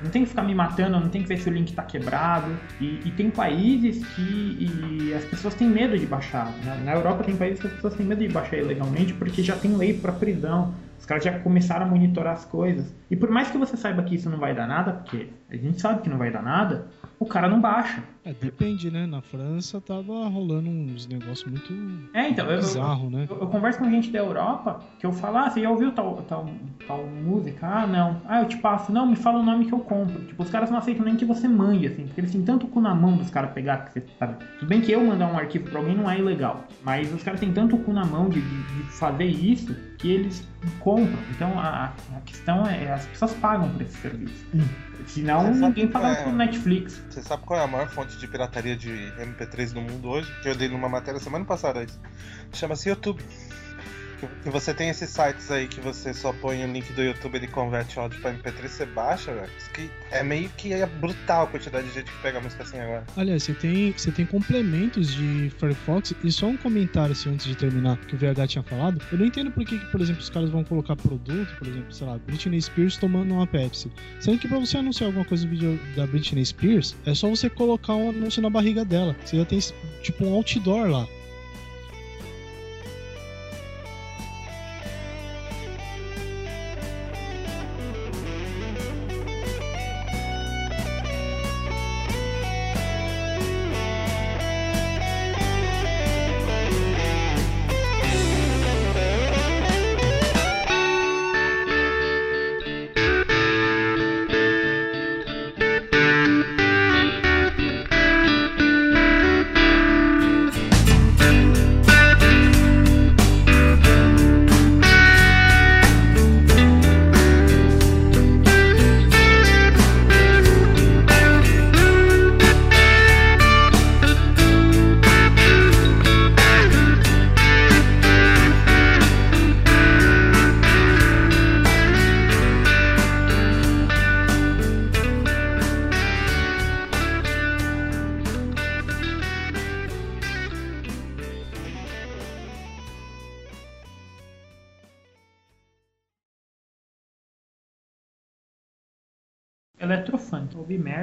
Não tem que ficar me matando, não tenho que ver se o link tá quebrado. E, e tem países que as pessoas têm medo de baixar. né? Na Europa tem países que as pessoas têm medo de baixar ilegalmente porque já tem lei pra prisão. Os caras já começaram a monitorar as coisas. E por mais que você saiba que isso não vai dar nada, porque a gente sabe que não vai dar nada, o cara não baixa. É, depende, né? Na França tava rolando uns negócios muito É, então, eu, eu, bizarro, né? Eu, eu converso com gente da Europa que eu falo, ah, você já ouviu tal, tal, tal música? Ah, não. Ah, eu te passo. Não, me fala o nome que eu compro. Tipo, os caras não aceitam nem que você mande, assim, porque eles têm tanto cu na mão dos caras pegar que você sabe. Tudo bem que eu mandar um arquivo pra alguém não é ilegal, mas os caras têm tanto cu na mão de, de, de fazer isso que eles compram. Então a, a questão é, as pessoas pagam por esse serviço. Senão Você sabe ninguém paga é- Netflix. Você sabe qual é a maior fonte de pirataria de MP3 no mundo hoje? Que eu dei numa matéria semana passada isso. Chama-se YouTube. Que- Que você tem esses sites aí que você só põe o link do YouTube ele converte áudio pra MP3, você baixa, velho. Que é meio que é brutal a quantidade de gente que pega música assim agora. Aliás, você tem, você tem complementos de Firefox e só um comentário assim, antes de terminar que o VH tinha falado. Eu não entendo por que, por exemplo, os caras vão colocar produto, por exemplo, sei lá, Britney Spears tomando uma Pepsi. Sendo que pra você anunciar alguma coisa no vídeo da Britney Spears, é só você colocar um anúncio na barriga dela. Você já tem tipo um outdoor lá.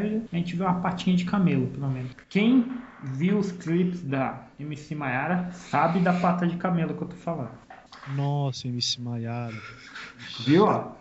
A gente viu uma patinha de camelo, pelo menos. Quem viu os clipes da MC Maiara sabe da pata de camelo que eu tô falando. Nossa, MC Maiara. Viu, ó?